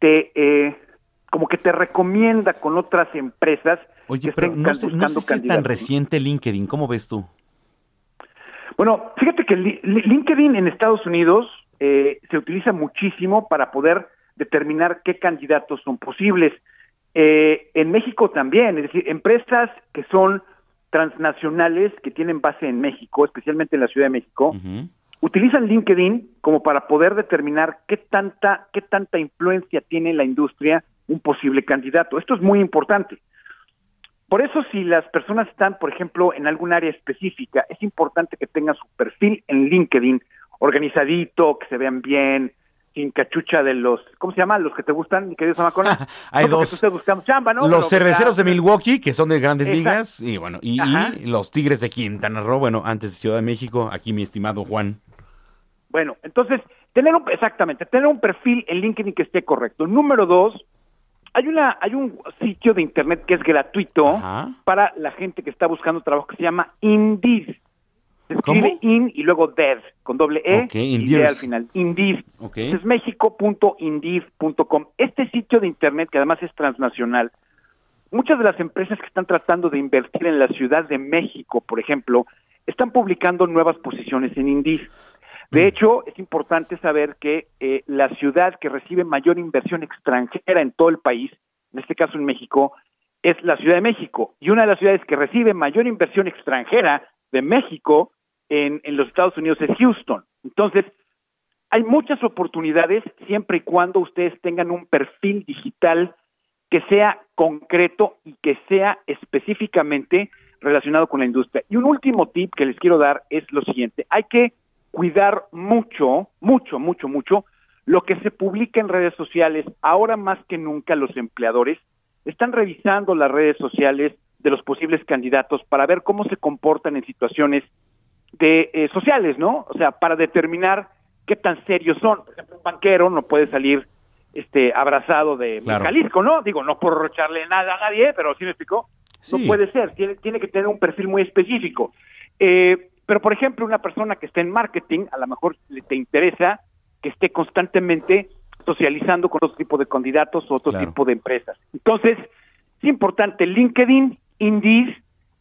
Speaker 6: te eh, como que te recomienda con otras empresas
Speaker 1: Oye,
Speaker 6: que
Speaker 1: pero
Speaker 6: estén
Speaker 1: no sé, no
Speaker 6: buscando
Speaker 1: sé si es tan reciente LinkedIn, ¿cómo ves tú?
Speaker 6: Bueno, fíjate que Li- Li- LinkedIn en Estados Unidos eh, se utiliza muchísimo para poder determinar qué candidatos son posibles. Eh, en México también, es decir, empresas que son transnacionales, que tienen base en México, especialmente en la Ciudad de México, utilizan LinkedIn como para poder determinar qué tanta, qué tanta influencia tiene en la industria un posible candidato. Esto es muy importante. Por eso, si las personas están, por ejemplo, en algún área específica, es importante que tengan su perfil en LinkedIn organizadito, que se vean bien, sin cachucha de los, ¿cómo se llama? Los que te gustan, mi querido Samacona.
Speaker 1: Hay
Speaker 6: No porque
Speaker 1: dos. Los cerveceros de Milwaukee, que son de grandes
Speaker 6: Exacto.
Speaker 1: ligas, y bueno, y los Tigres de Quintana Roo, bueno, antes de Ciudad de México, aquí mi estimado Juan.
Speaker 6: Bueno, entonces, Tener un, exactamente, tener un perfil en LinkedIn que esté correcto. Número dos, hay una, hay un sitio de internet que es gratuito para la gente que está buscando trabajo que se llama Indeed. Se escribe in y luego dev con doble e y. D al final. Indeed.
Speaker 1: Ok.
Speaker 6: Es mexico.indeed.com. Este sitio de internet que además es transnacional. Muchas de las empresas que están tratando de invertir en la Ciudad de México, por ejemplo, están publicando nuevas posiciones en Indeed. De hecho, es importante saber que eh, la ciudad que recibe mayor inversión extranjera en todo el país, en este caso en México, es la Ciudad de México. Y una de las ciudades que recibe mayor inversión extranjera de México en, los Estados Unidos es Houston. Entonces, hay muchas oportunidades siempre y cuando ustedes tengan un perfil digital que sea concreto y que sea específicamente relacionado con la industria. Y un último tip que les quiero dar es lo siguiente. Hay que cuidar mucho, mucho, mucho, mucho lo que se publica en redes sociales. Ahora más que nunca los empleadores están revisando las redes sociales de los posibles candidatos para ver cómo se comportan en situaciones de eh, sociales, ¿no? O sea, para determinar qué tan serios son. Por ejemplo, un banquero no puede salir este abrazado de
Speaker 1: Claro.
Speaker 6: Jalisco, ¿no? Digo, no por echarle nada a nadie, pero sí me explicó.
Speaker 1: Sí.
Speaker 6: No puede ser, tiene, tiene que tener un perfil muy específico. Eh, pero, por ejemplo, una persona que esté en marketing, a lo mejor le te interesa que esté constantemente socializando con otro tipo de candidatos o otro
Speaker 1: Claro.
Speaker 6: tipo de empresas. Entonces, es importante LinkedIn, Indeed,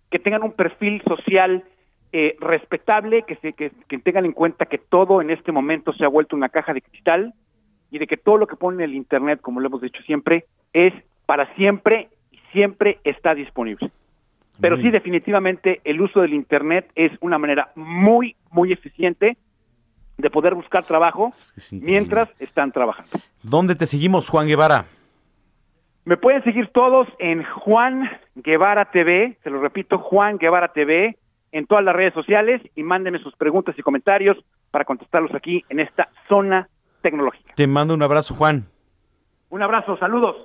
Speaker 6: que tengan un perfil social eh, respetable, que, se, que, que tengan en cuenta que todo en este momento se ha vuelto una caja de cristal y de que todo lo que pone en el Internet, como lo hemos dicho siempre, es para siempre y siempre está disponible. Pero sí, definitivamente, el uso del Internet es una manera muy, muy eficiente de poder buscar trabajo mientras están trabajando.
Speaker 1: ¿Dónde te seguimos, Juan Guevara?
Speaker 6: Me pueden seguir todos en Juan Guevara TV, se lo repito, Juan Guevara TV, en todas las redes sociales y mándenme sus preguntas y comentarios para contestarlos aquí en esta zona tecnológica.
Speaker 1: Te mando un abrazo, Juan.
Speaker 6: Un abrazo, saludos.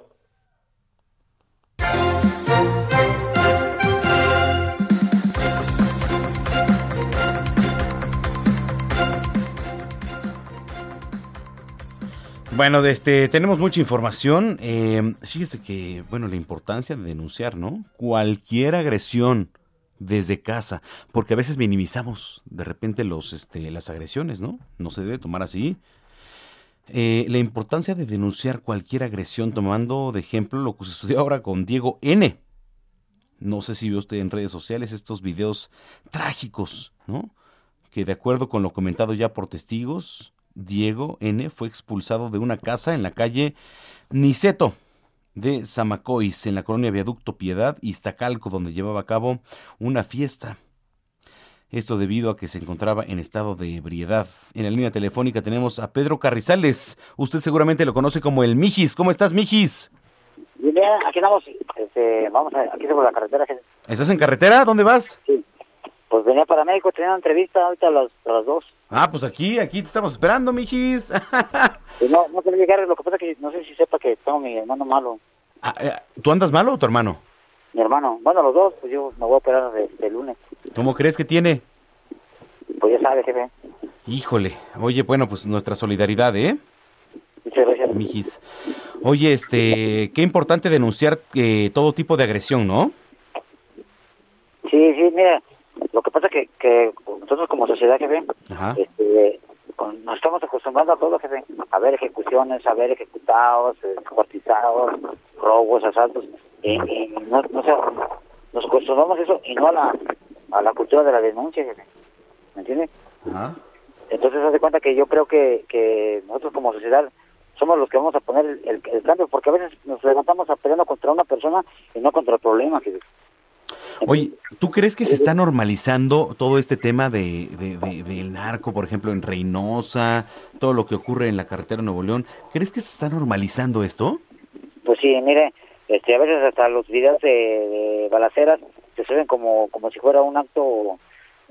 Speaker 1: Bueno, este, tenemos mucha información. Eh, fíjese que, bueno, la importancia de denunciar, ¿no? Cualquier agresión desde casa, porque a veces minimizamos de repente los, este, las agresiones, ¿no? No se debe tomar así. Eh, la importancia de denunciar cualquier agresión, tomando de ejemplo lo que sucedió ahora con Diego N. No sé si vio usted en redes sociales estos videos trágicos, ¿no? Que de acuerdo con lo comentado ya por testigos, Diego N. fue expulsado de una casa en la calle Niceto de Zamacois, en la colonia Viaducto Piedad, Iztacalco, donde llevaba a cabo una fiesta. Esto debido a que se encontraba en estado de ebriedad. En la línea telefónica tenemos a Pedro Carrizales. Usted seguramente lo conoce como el Mijis. ¿Cómo estás, Mijis?
Speaker 7: Bien, bien, aquí estamos, este, vamos a, aquí estamos en la carretera.
Speaker 1: ¿Estás en carretera? ¿Dónde vas?
Speaker 7: pues venía para México, tenía una entrevista ahorita a las, a las dos.
Speaker 1: Ah, pues aquí, aquí te estamos esperando, Mijis. (laughs)
Speaker 7: Pues no, no quería llegar, lo que pasa que no sé si sepa que tengo mi hermano malo,
Speaker 1: Ah, eh, ¿Tú andas malo o tu hermano?
Speaker 7: mi hermano, bueno, los dos, pues yo me voy a operar de, de lunes,
Speaker 1: ¿Cómo crees que tiene?
Speaker 7: pues ya sabe, jefe,
Speaker 1: Híjole. Oye, bueno, pues nuestra solidaridad, ¿eh?
Speaker 7: muchas gracias.
Speaker 1: Mijis. Oye, este, qué importante denunciar eh, todo tipo de agresión, ¿no?
Speaker 7: Sí, sí, mira, lo que pasa que, que nosotros como sociedad, jefe,
Speaker 1: Ajá.
Speaker 7: este, con- nos estamos acostumbrando a todo, jefe, a ver ejecuciones, a ver ejecutados, eh, descuartizados, robos, asaltos, y, y no, no sé, nos acostumbramos a eso y no a la, a la cultura de la denuncia, jefe, ¿me entiende?
Speaker 1: Ajá.
Speaker 7: Entonces, haz de cuenta que yo creo que, que nosotros como sociedad somos los que vamos a poner el, el- el cambio, porque a veces nos levantamos a peleando contra una persona y no contra el problema, jefe.
Speaker 1: Oye, ¿tú crees que se está normalizando todo este tema de, de- de- del narco, por ejemplo, en Reynosa, todo lo que ocurre en la carretera de Nuevo León? ¿Crees que se está normalizando esto?
Speaker 7: Pues sí, mire, este, a veces hasta los videos de, balaceras se suben como, como si fuera un acto, o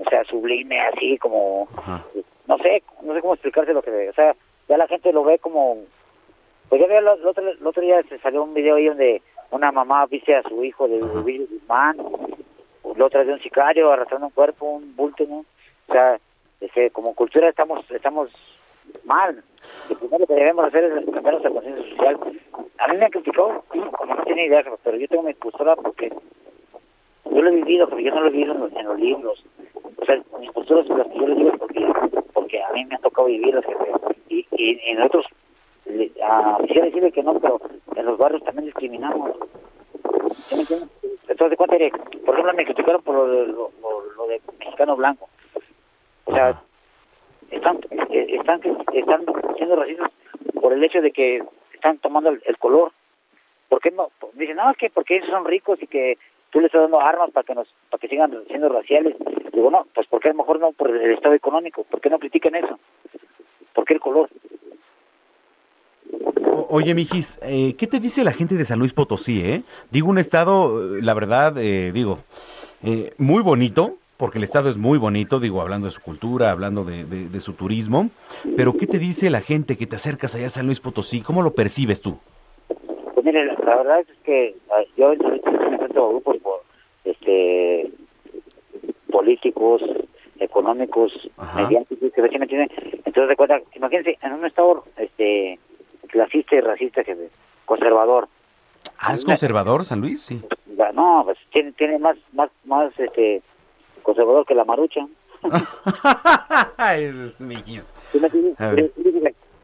Speaker 7: sea, sublime, así como, no sé, no sé cómo explicarte lo que. O sea, ya la gente lo ve como, pues el, el otro, el otro día se salió un video ahí donde una mamá viste a su hijo de Ovidio Guzmán, la otra de un sicario arrastrando un cuerpo, un bulto, ¿no? O sea, este, como cultura estamos, estamos mal. Lo primero que debemos hacer es cambiar nuestra conciencia social. A mí me han criticado, como no tiene idea, pero yo tengo mi postura porque yo lo he vivido, pero yo no lo he vivido en los, en los libros. O sea, mis posturas las que yo les digo porque, porque a mí me ha tocado vivirlas. Y, y, y nosotros, ah, quisiera decirle que no, pero en los barrios también discriminamos. ¿Sí me entiendes? Entonces, cuenta que, por ejemplo, me criticaron por lo de, lo, lo- de mexicano blanco. O sea, están, eh, están, están siendo racistas por el hecho de que están tomando el, el color. ¿Por qué no? Dicen, no, es que porque ellos son ricos y que tú les estás dando armas para que nos para que sigan siendo raciales. Digo, no, pues porque a lo mejor no por el estado económico. ¿Por qué no critican eso? ¿Por qué el color?
Speaker 1: Oye, Mijis, eh, ¿qué te dice la gente de San Luis Potosí, eh? Digo, un estado, eh, la verdad, eh, digo, eh, muy bonito, porque el estado es muy bonito, digo, hablando de su cultura, hablando de, de- de su turismo, pero ¿qué te dice la gente que te acercas allá a San Luis Potosí? ¿Cómo lo percibes tú?
Speaker 7: Pues mire, la, verdad es que yo a grupos este, políticos, económicos, mediáticos, que recién me tienen. Entonces, de cuenta, imagínense, en un estado este, clasista y racista, que conservador.
Speaker 1: Ah, ¿es conservador San Luis? Sí.
Speaker 7: No, pues tiene, tiene más, más, más este, conservador que la marucha. (laughs)
Speaker 1: Ver.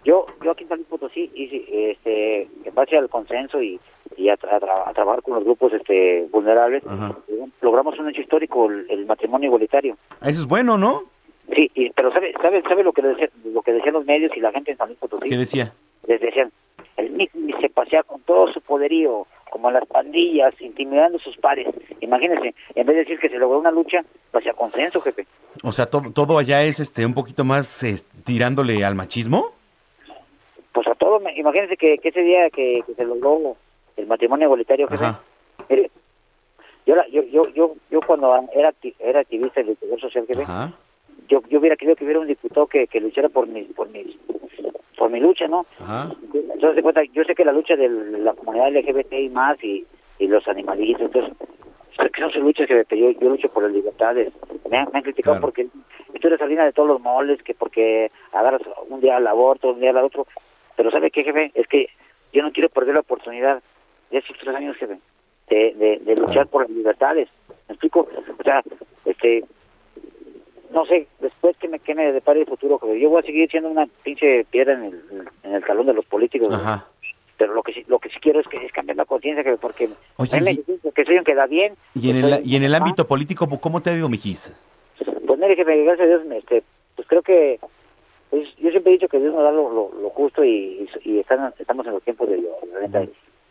Speaker 7: Yo, yo aquí en San Luis Potosí hice, este, en base al consenso y, y a, tra- a tra- a trabajar con los grupos este, vulnerables, logramos un hecho histórico, el, el matrimonio igualitario.
Speaker 1: Ah, Eso es bueno, ¿no?
Speaker 7: Sí, y- pero ¿sabe, sabe, sabe lo, que decía- lo que decían los medios y la gente en San Luis Potosí?
Speaker 1: ¿Qué decía?
Speaker 7: Les decían, el MIC se pasea con todo su poderío, como las pandillas, intimidando a sus pares. Imagínense, en vez de decir que se logró una lucha, pasea consenso, jefe.
Speaker 1: O sea, todo, todo allá es este un poquito más eh, tirándole al machismo.
Speaker 7: Pues a todo, imagínense que, que ese día que, que se logró el matrimonio igualitario, jefe, mire, yo, la- yo, yo, yo, yo cuando era, era activista del social, jefe,
Speaker 1: Ajá.
Speaker 7: yo, yo hubiera querido que hubiera un diputado que, que luchara por mi, por mi, por mi lucha, ¿no?
Speaker 1: Ajá.
Speaker 7: Entonces, de cuenta, yo sé que la lucha de la comunidad LGBT y más y, y los animalitos, entonces, que no son luchas que yo, yo lucho por las libertades. Me han, me han criticado
Speaker 1: Claro.
Speaker 7: porque tú eres salina de todos los moles, que porque agarras un día al aborto, un día al otro. Pero ¿sabe qué, jefe? Es que yo no quiero perder la oportunidad de estos tres años, jefe, de, de, de luchar por las libertades. ¿Me explico? O sea, este, no sé, después que me, que me depare el futuro, yo voy a seguir siendo una pinche piedra en el, en el talón de los políticos.
Speaker 1: Ajá.
Speaker 7: Pero lo que sí, lo que sí quiero es que es cambiar la conciencia, porque
Speaker 1: Oye,
Speaker 7: a mí me
Speaker 1: y-
Speaker 7: dicen que soy un que da bien.
Speaker 1: Y en
Speaker 7: que
Speaker 1: el,
Speaker 7: soy-
Speaker 1: y en el ámbito político, ¿cómo te ha ido, Mijis?
Speaker 7: Pues mire, jefe, gracias a Dios, este, pues creo que, pues, yo siempre he dicho que Dios nos da lo, lo, lo justo y, y, y están, estamos en los tiempos de Dios, la neta.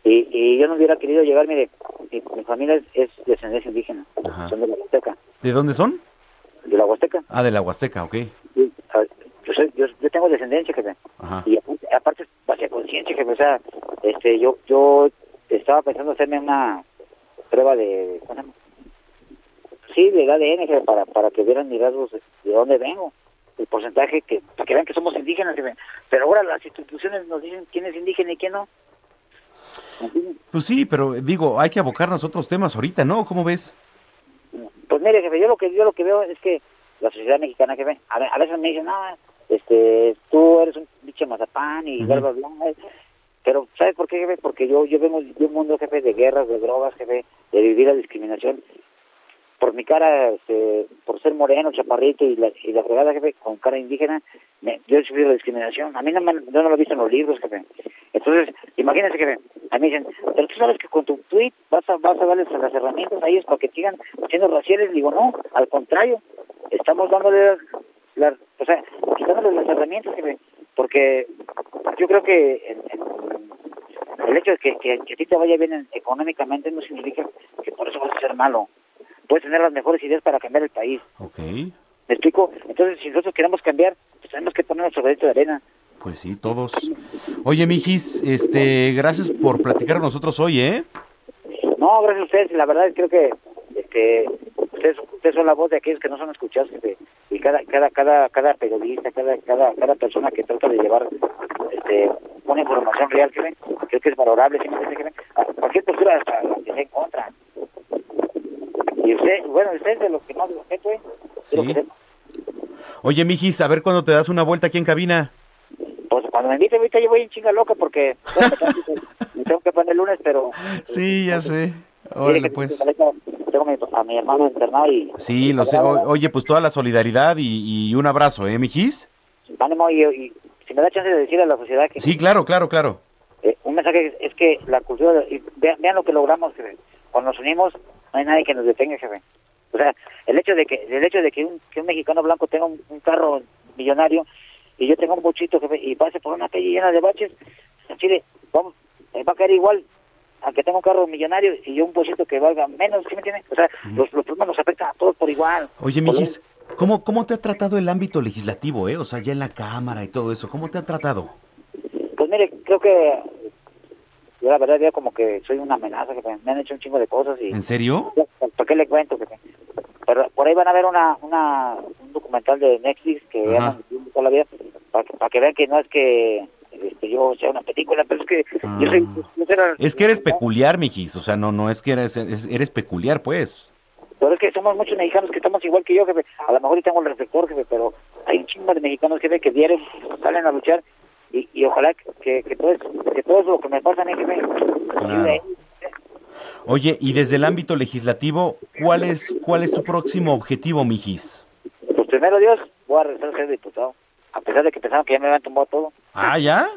Speaker 7: Y, y yo no hubiera querido llegar, mire, mi, mi familia es, es de descendencia indígena,
Speaker 1: Ajá.
Speaker 7: son de la Huasteca,
Speaker 1: ¿De dónde son?
Speaker 7: De la Huasteca.
Speaker 1: Ah, de la Huasteca, ok.
Speaker 7: Sí, yo, soy, yo, yo tengo descendencia, jefe.
Speaker 1: Ajá.
Speaker 7: Y aparte, hacia conciencia, jefe, o sea, este, yo, yo estaba pensando hacerme una prueba de, ¿cómo? Sí, del ADN, jefe, para, para que vieran mis rasgos de, de dónde vengo, el porcentaje, que para que vean que somos indígenas, jefe. Pero ahora las instituciones nos dicen quién es indígena y quién no.
Speaker 1: Pues sí, pero digo, hay que abocarnos a otros temas ahorita, ¿no? ¿Cómo ves?
Speaker 7: Pues mire, jefe, yo lo que yo lo que veo es que la sociedad mexicana, jefe, a, ve- a veces me dicen, no, este, tú eres un bicho mazapán y bla, bla, bla. Pero, ¿sabes por qué, jefe? Porque yo yo vengo de un mundo, jefe, de guerras, de drogas, jefe, de vivir la discriminación. Por mi cara, este, por ser moreno, chaparrito y la, y la fregada, jefe, con cara indígena, me, yo he sufrido la discriminación. A mí no me, yo no lo he visto en los libros, jefe. Entonces, imagínense, jefe, a mí dicen, pero tú sabes que con tu tweet vas a, vas a darles las herramientas a ellos para que sigan siendo raciales. Digo, no, al contrario, estamos dándole las, las- o sea, quitándoles las herramientas, jefe, porque yo creo que el hecho de que, que, que a ti te vaya bien en- económicamente no significa que por eso vas a ser malo. Puedes tener las mejores ideas para cambiar el país.
Speaker 1: Ok.
Speaker 7: ¿Me explico? Entonces, si nosotros queremos cambiar, pues tenemos que poner nuestro granito de arena.
Speaker 1: Pues sí, todos. Oye, Mijis, este, gracias por platicar con nosotros hoy, ¿eh?
Speaker 7: No, gracias a ustedes. La verdad creo que este, ustedes, ustedes son la voz de aquellos que no son escuchados. jefe. Y cada cada cada cada periodista, cada cada cada persona que trata de llevar este, una información real, jefe, creo que es valorable. ¿sí Cualquier postura hasta la que sea en contra. Y usted, bueno, usted es de los que más respeto, ¿eh?
Speaker 1: Sí.
Speaker 7: que-
Speaker 1: Oye, Mijis, a ver cuándo te das una vuelta aquí en cabina.
Speaker 7: cuando me invite ahorita yo voy en chinga loca porque (laughs) me tengo que poner el lunes, pero...
Speaker 1: Sí, ya sé. Órale,
Speaker 7: que
Speaker 1: pues.
Speaker 7: Tengo a mi, a mi hermano internado y...
Speaker 1: Sí, lo sé. Oye, pues toda la solidaridad y, y un abrazo, ¿eh, mijis?
Speaker 7: Ánimo y, y si me da chance de decir a la sociedad que
Speaker 1: Sí, claro, claro, claro.
Speaker 7: eh, un mensaje es, es que la cultura, de- y vean, vean lo que logramos, jefe. Cuando nos unimos, no hay nadie que nos detenga, jefe. O sea, el hecho de que el hecho de que un, que un mexicano blanco tenga un, un carro millonario y yo tenga un bochito, jefe, y pase por una calle llena de baches, en Chile, vamos, eh, va a caer igual a que tenga un carro millonario y yo un bochito que valga menos, ¿sí me entiende? O sea, los, los problemas nos afectan a todos por igual.
Speaker 1: Oye, mijis, ¿cómo, ¿cómo te ha tratado el ámbito legislativo, eh? O sea, ya en la Cámara y todo eso, ¿cómo te ha tratado?
Speaker 7: Pues mire, creo que yo la verdad veo como que soy una amenaza, que me han hecho un chingo de cosas y...
Speaker 1: ¿En serio?
Speaker 7: ¿Por qué le cuento? Pero por ahí van a ver una, una, un documental de Netflix que
Speaker 1: Ajá.
Speaker 7: llaman Viviendo toda la vida, para que, para que vean que no es que este, yo sea una película, pero es que yo soy... yo la-
Speaker 1: Es que eres peculiar, mijis. O sea, no, no es que eres, es- eres peculiar, pues.
Speaker 7: Pero es que somos muchos mexicanos que estamos igual que yo, jefe. A lo mejor y tengo el reflector, jefe, pero hay un chingo de mexicanos, jefe, que diario salen a luchar y, y ojalá que, que, todo es, que todo eso lo que me pasa mí, jefe, ayude.
Speaker 1: Oye, y desde el ámbito legislativo, ¿cuál es, cuál es tu próximo objetivo, mijis?
Speaker 7: Pues primero Dios, voy a regresar a ser diputado. A pesar de que pensaban que ya me habían tomado todo.
Speaker 1: Ah, ¿ya?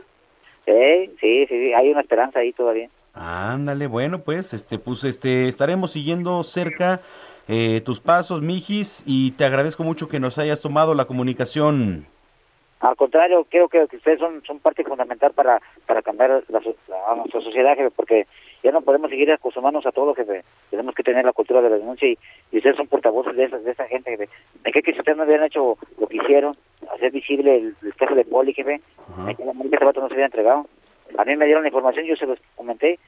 Speaker 7: Sí, sí, sí, sí, hay una esperanza ahí todavía.
Speaker 1: Ándale, bueno, pues, este, pues, este, estaremos siguiendo cerca eh, tus pasos, mijis, y te agradezco mucho que nos hayas tomado la comunicación.
Speaker 7: Al contrario, creo que, que ustedes son, son parte fundamental para, para cambiar la, so- la- a nuestra sociedad, jefe, porque ya no podemos seguir acostumbrarnos a todo, jefe. Tenemos que tener la cultura de la denuncia y, y ustedes son portavoces de esa, de esa gente, jefe. Me cree que si ustedes no hubieran hecho lo que hicieron, hacer visible el, el caso de Poli, jefe, me cree que ese vato no se hubiera entregado. A mí me dieron la información, yo se los comenté,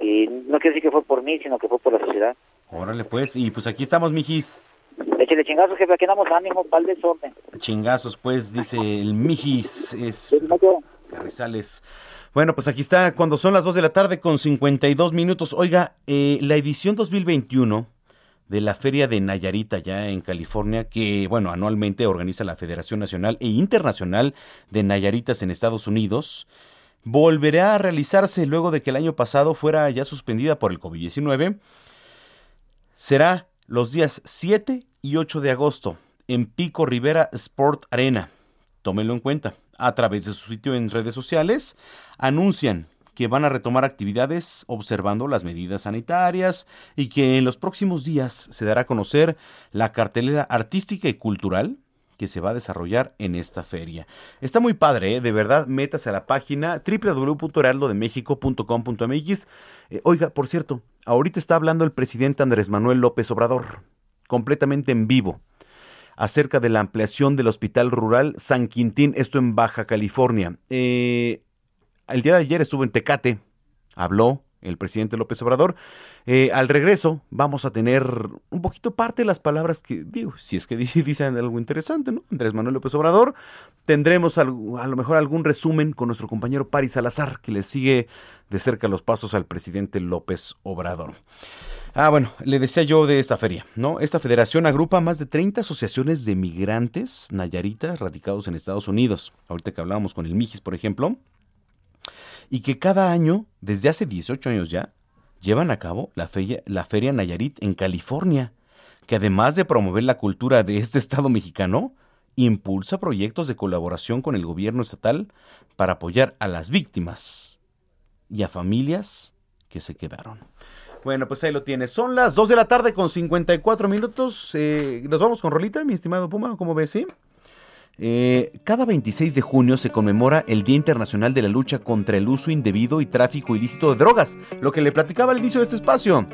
Speaker 7: y no quiero decir que fue por mí, sino que fue por la sociedad.
Speaker 1: Órale, pues, y pues aquí estamos, mijis.
Speaker 7: Échale chingazos, jefe, aquí damos ánimo para el desorden.
Speaker 1: Chingazos, pues, dice el mijis. Es Carrizales. Bueno, pues aquí está, cuando son las 2 de la tarde con 52 minutos. Oiga, eh, la edición 2021 de la Feria de Nayarita, ya en California, que, bueno, anualmente organiza la Federación Nacional e Internacional de Nayaritas en Estados Unidos, volverá a realizarse luego de que el año pasado fuera ya suspendida por el COVID-19. Será los días 7 y 8 de agosto en Pico Rivera Sport Arena. Tómenlo en cuenta. A través de su sitio en redes sociales anuncian que van a retomar actividades observando las medidas sanitarias y que en los próximos días se dará a conocer la cartelera artística y cultural que se va a desarrollar en esta feria. Está muy padre, ¿eh? de verdad, métase a la página www.heraldodemexico.com.mx. Eh, oiga, por cierto, ahorita está hablando el presidente Andrés Manuel López Obrador, completamente en vivo, acerca de la ampliación del Hospital Rural San Quintín, esto en Baja California. Eh, el día de ayer estuvo en Tecate, habló el presidente López Obrador. Eh, al regreso vamos a tener un poquito parte de las palabras que digo, si es que di- (laughs) dicen algo interesante, ¿no? Andrés Manuel López Obrador. Tendremos a lo mejor algún resumen con nuestro compañero Paris Salazar, que le sigue de cerca los pasos al presidente López Obrador. Ah, bueno, le decía yo de esta feria, ¿no? Esta federación agrupa más de 30 asociaciones de migrantes nayaritas radicados en Estados Unidos. Ahorita que hablábamos con el Mijis, por ejemplo, y que cada año, desde hace 18 años ya, llevan a cabo la feria, Nayarit en California, que además de promover la cultura de este estado mexicano, impulsa proyectos de colaboración con el gobierno estatal para apoyar a las víctimas y a familias que se quedaron. Bueno, pues ahí lo tienes. Son las 2 de la tarde con 54 minutos. Eh, Nos vamos con Rolita, mi estimado Puma, ¿cómo ves? Sí? Eh, cada 26 de junio se conmemora el Día Internacional de la Lucha contra el Uso Indebido y Tráfico Ilícito de Drogas, lo que le platicaba al inicio de este espacio.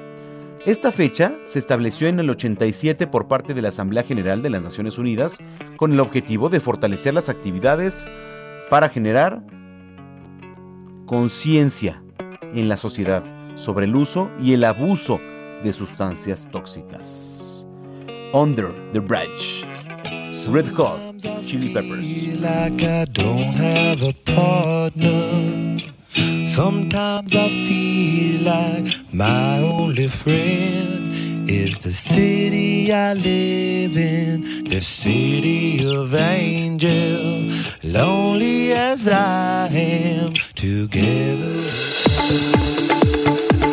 Speaker 1: Esta fecha se estableció en el 87 por parte de la Asamblea General de las Naciones Unidas con el objetivo de fortalecer las actividades para generar conciencia en la sociedad sobre el uso y el abuso de sustancias tóxicas. Under the Bridge. Red Hot Chili Peppers.
Speaker 8: like I don't have a partner. Sometimes I feel like my only friend is the city I live in, the city of angel. Lonely as as I am together.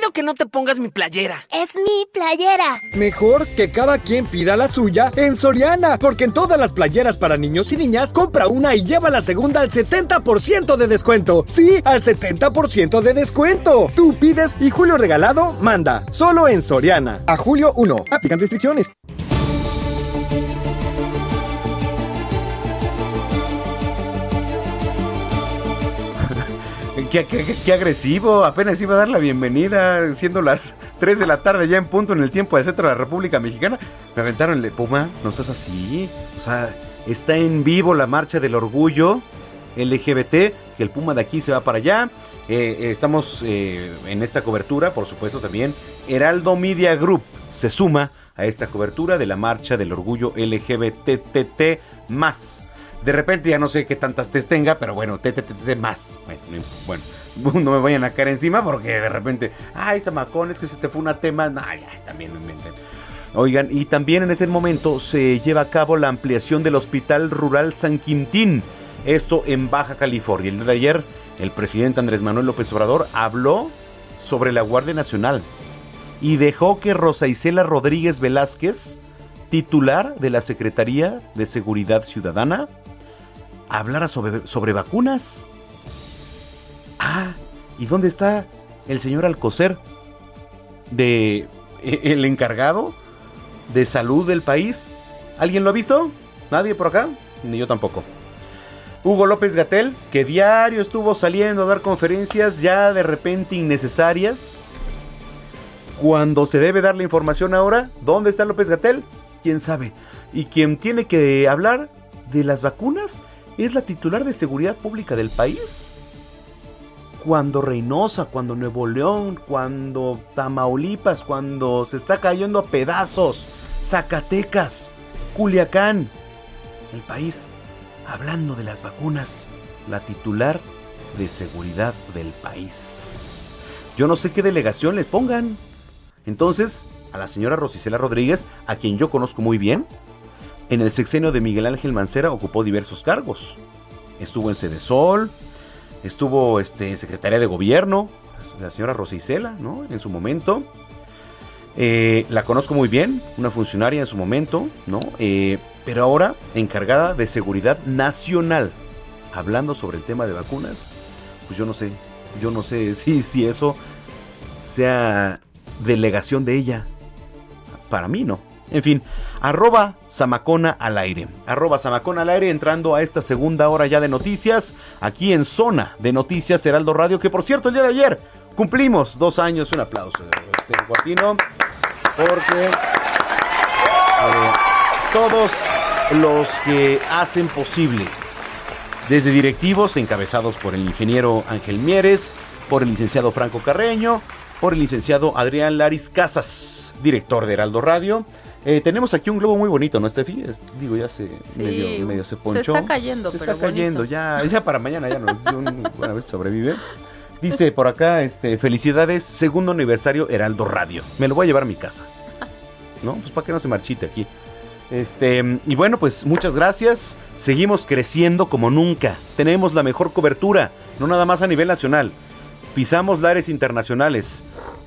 Speaker 9: Pido que no te pongas mi playera.
Speaker 4: Es mi playera.
Speaker 5: Mejor que cada quien pida la suya en Soriana, porque en todas las playeras para niños y niñas, compra una y lleva la segunda al 70% de descuento. Sí, al 70% de descuento. Tú pides y Julio Regalado manda. Solo en Soriana. A julio 1. Aplican restricciones.
Speaker 1: Qué, agresivo, apenas iba a dar la bienvenida, siendo las 3 de la tarde ya en punto en el tiempo de centro de la República Mexicana. Me aventaron el Puma, no seas así. O sea, está en vivo la marcha del orgullo LGBT, que el Puma de aquí se va para allá. Eh, eh, estamos eh, en esta cobertura, por supuesto también. Heraldo Media Group se suma a esta cobertura de la marcha del orgullo LGBTT más. De repente ya no sé qué tantas T's tenga, pero bueno, TTT más. Bueno, no, bueno, (laughs) no me vayan a caer encima porque de repente, ay, Zamacón, es que se te fue una tema. No, ya, también. Oigan, y también en este momento se lleva a cabo la ampliación del Hospital Rural San Quintín. Esto en Baja California. El día de ayer, el presidente Andrés Manuel López Obrador habló sobre la Guardia Nacional y dejó que Rosa Isela Rodríguez Velázquez, titular de la Secretaría de Seguridad Ciudadana, hablara sobre, sobre vacunas. Ah, ¿y dónde está el señor Alcocer? De e- el encargado de salud del país. ¿Alguien lo ha visto? ¿Nadie por acá? Ni yo tampoco. Hugo López Gatel, que diario estuvo saliendo a dar conferencias ya de repente innecesarias. Cuando se debe dar la información ahora, ¿dónde está López Gatel? ¿Quién sabe? Y quien tiene que hablar de las vacunas es la titular de seguridad pública del país. Cuando Reynosa, cuando Nuevo León, cuando Tamaulipas, cuando se está cayendo a pedazos, Zacatecas, Culiacán, el país, hablando de las vacunas, la titular de seguridad del país. Yo no sé qué delegación le pongan. Entonces, a la señora Rosicela Rodríguez, a quien yo conozco muy bien, en el sexenio de Miguel Ángel Mancera ocupó diversos cargos. Estuvo en Sedesol, estuvo este, en Secretaría de Gobierno, la señora Rosicela, ¿no? En su momento. Eh, la conozco muy bien, una funcionaria en su momento, ¿no? Eh, pero ahora encargada de seguridad nacional, hablando sobre el tema de vacunas, pues yo no sé, yo no sé (laughs) si, si eso sea delegación de ella. Para mí no. En fin, arroba Zamacona al aire. Arroba Zamacona al aire entrando a esta segunda hora ya de noticias. Aquí en Zona de Noticias Heraldo Radio. Que por cierto, el día de ayer cumplimos dos años. Un aplauso de Cuartino. Porque eh, todos los que hacen posible, desde directivos encabezados por el ingeniero Ángel Mieres, por el licenciado Franco Carreño, por el licenciado Adrián Laris Casas, director de Heraldo Radio. Eh, tenemos aquí un globo muy bonito, ¿no, Estefi? Es- digo, ya se
Speaker 10: Sí,
Speaker 1: medio, medio se
Speaker 10: se
Speaker 1: ponchó.
Speaker 10: está cayendo,
Speaker 1: Se
Speaker 10: pero
Speaker 1: está cayendo, ya, ya para mañana, ya no, una vez sobrevive. Dice por acá, este, felicidades, segundo aniversario Heraldo Radio. Me lo voy a llevar a mi casa. (laughs) ¿No? Pues para que no se marchite aquí. Este, y bueno, pues muchas gracias. Seguimos creciendo como nunca. Tenemos la mejor cobertura, no nada más a nivel nacional. Pisamos lares internacionales.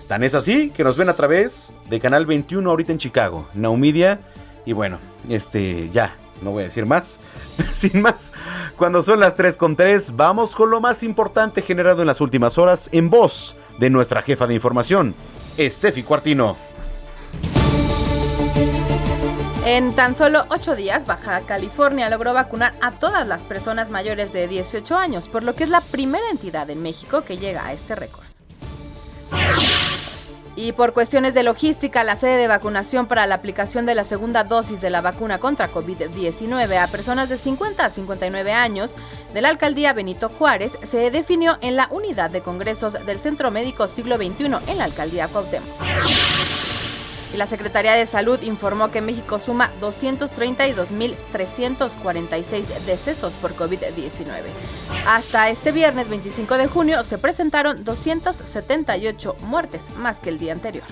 Speaker 1: Tan es así que nos ven a través de Canal 21 ahorita en Chicago, Naumedia. Y bueno, este, ya, no voy a decir más. (laughs) Sin más, cuando son las 3 con 3, vamos con lo más importante generado en las últimas horas en voz de nuestra jefa de información, Estefi Cuartino.
Speaker 10: En tan solo ocho días, Baja California logró vacunar a todas las personas mayores de 18 años, por lo que es la primera entidad en México que llega a este récord. Y por cuestiones de logística, la sede de vacunación para la aplicación de la segunda dosis de la vacuna contra COVID-19 a personas de 50 a 59 años de la alcaldía Benito Juárez se definió en la unidad de congresos del Centro Médico Siglo XXI en la alcaldía Cuauhtémoc. Y la Secretaría de Salud informó que México suma 232.346 decesos por COVID-19. Hasta este viernes 25 de junio se presentaron 278 muertes, más que el día anterior.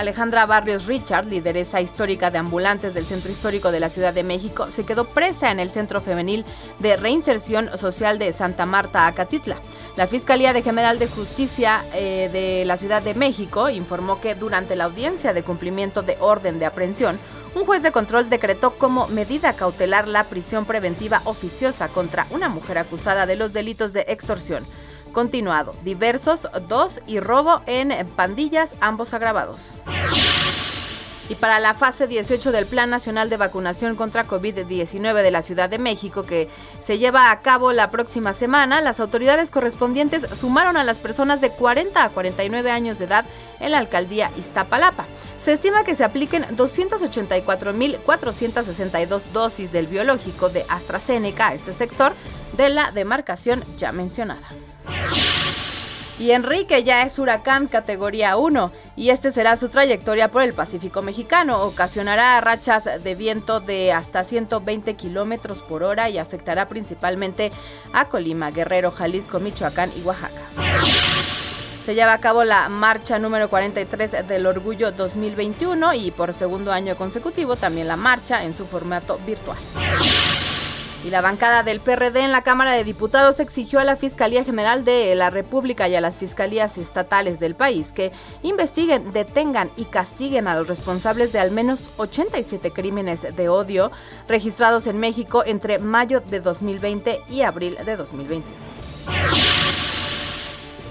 Speaker 10: Alejandra Barrios Richard, lideresa histórica de ambulantes del Centro Histórico de la Ciudad de México, se quedó presa en el Centro Femenil de Reinserción Social de Santa Marta, Acatitla. La Fiscalía de General de Justicia eh, de la Ciudad de México informó que durante la audiencia de cumplimiento de orden de aprehensión, un juez de control decretó como medida cautelar la prisión preventiva oficiosa contra una mujer acusada de los delitos de extorsión continuado, diversos, dos y robo en pandillas, ambos agravados. Y para la fase 18 del Plan Nacional de Vacunación contra COVID-19 de la Ciudad de México, que se lleva a cabo la próxima semana, las autoridades correspondientes sumaron a las personas de 40 a 49 años de edad en la alcaldía Iztapalapa. Se estima que se apliquen 284.462 dosis del biológico de AstraZeneca a este sector de la demarcación ya mencionada. Y Enrique ya es huracán categoría 1 y este será su trayectoria por el Pacífico mexicano. Ocasionará rachas de viento de hasta 120 kilómetros por hora y afectará principalmente a Colima, Guerrero, Jalisco, Michoacán y Oaxaca. Se lleva a cabo la marcha número 43 del Orgullo 2021 y por segundo año consecutivo también la marcha en su formato virtual. Y la bancada del PRD en la Cámara de Diputados exigió a la Fiscalía General de la República y a las fiscalías estatales del país que investiguen, detengan y castiguen a los responsables de al menos 87 crímenes de odio registrados en México entre mayo de 2020 y abril de 2021.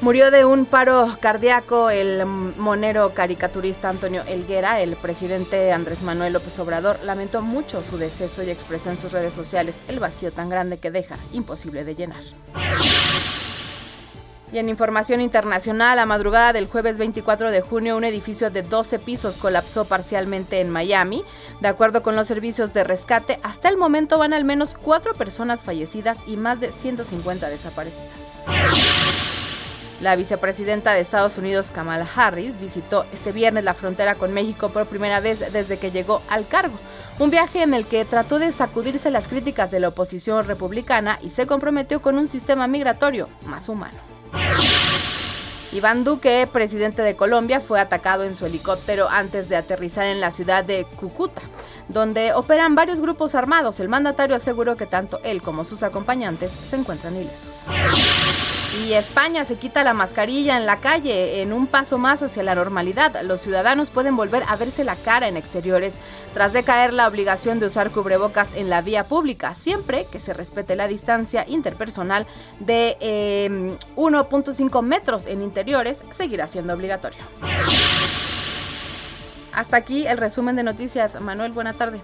Speaker 10: Murió de un paro cardíaco el monero caricaturista Antonio Elguera. El presidente Andrés Manuel López Obrador lamentó mucho su deceso y expresó en sus redes sociales el vacío tan grande que deja, imposible de llenar. Y en información internacional, a madrugada del jueves 24 de junio, un edificio de 12 pisos colapsó parcialmente en Miami. De acuerdo con los servicios de rescate, hasta el momento van al menos cuatro personas fallecidas y más de 150 desaparecidas. La vicepresidenta de Estados Unidos, Kamala Harris, visitó este viernes la frontera con México por primera vez desde que llegó al cargo. Un viaje en el que trató de sacudirse las críticas de la oposición republicana y se comprometió con un sistema migratorio más humano. Iván Duque, presidente de Colombia, fue atacado en su helicóptero antes de aterrizar en la ciudad de Cúcuta, donde operan varios grupos armados. El mandatario aseguró que tanto él como sus acompañantes se encuentran ilesos. Y España se quita la mascarilla en la calle en un paso más hacia la normalidad. Los ciudadanos pueden volver a verse la cara en exteriores tras decaer la obligación de usar cubrebocas en la vía pública, siempre que se respete la distancia interpersonal de 1.5 em, metros en interiores, seguirá siendo obligatorio. Hasta aquí el resumen de noticias. Manuel, buena tarde.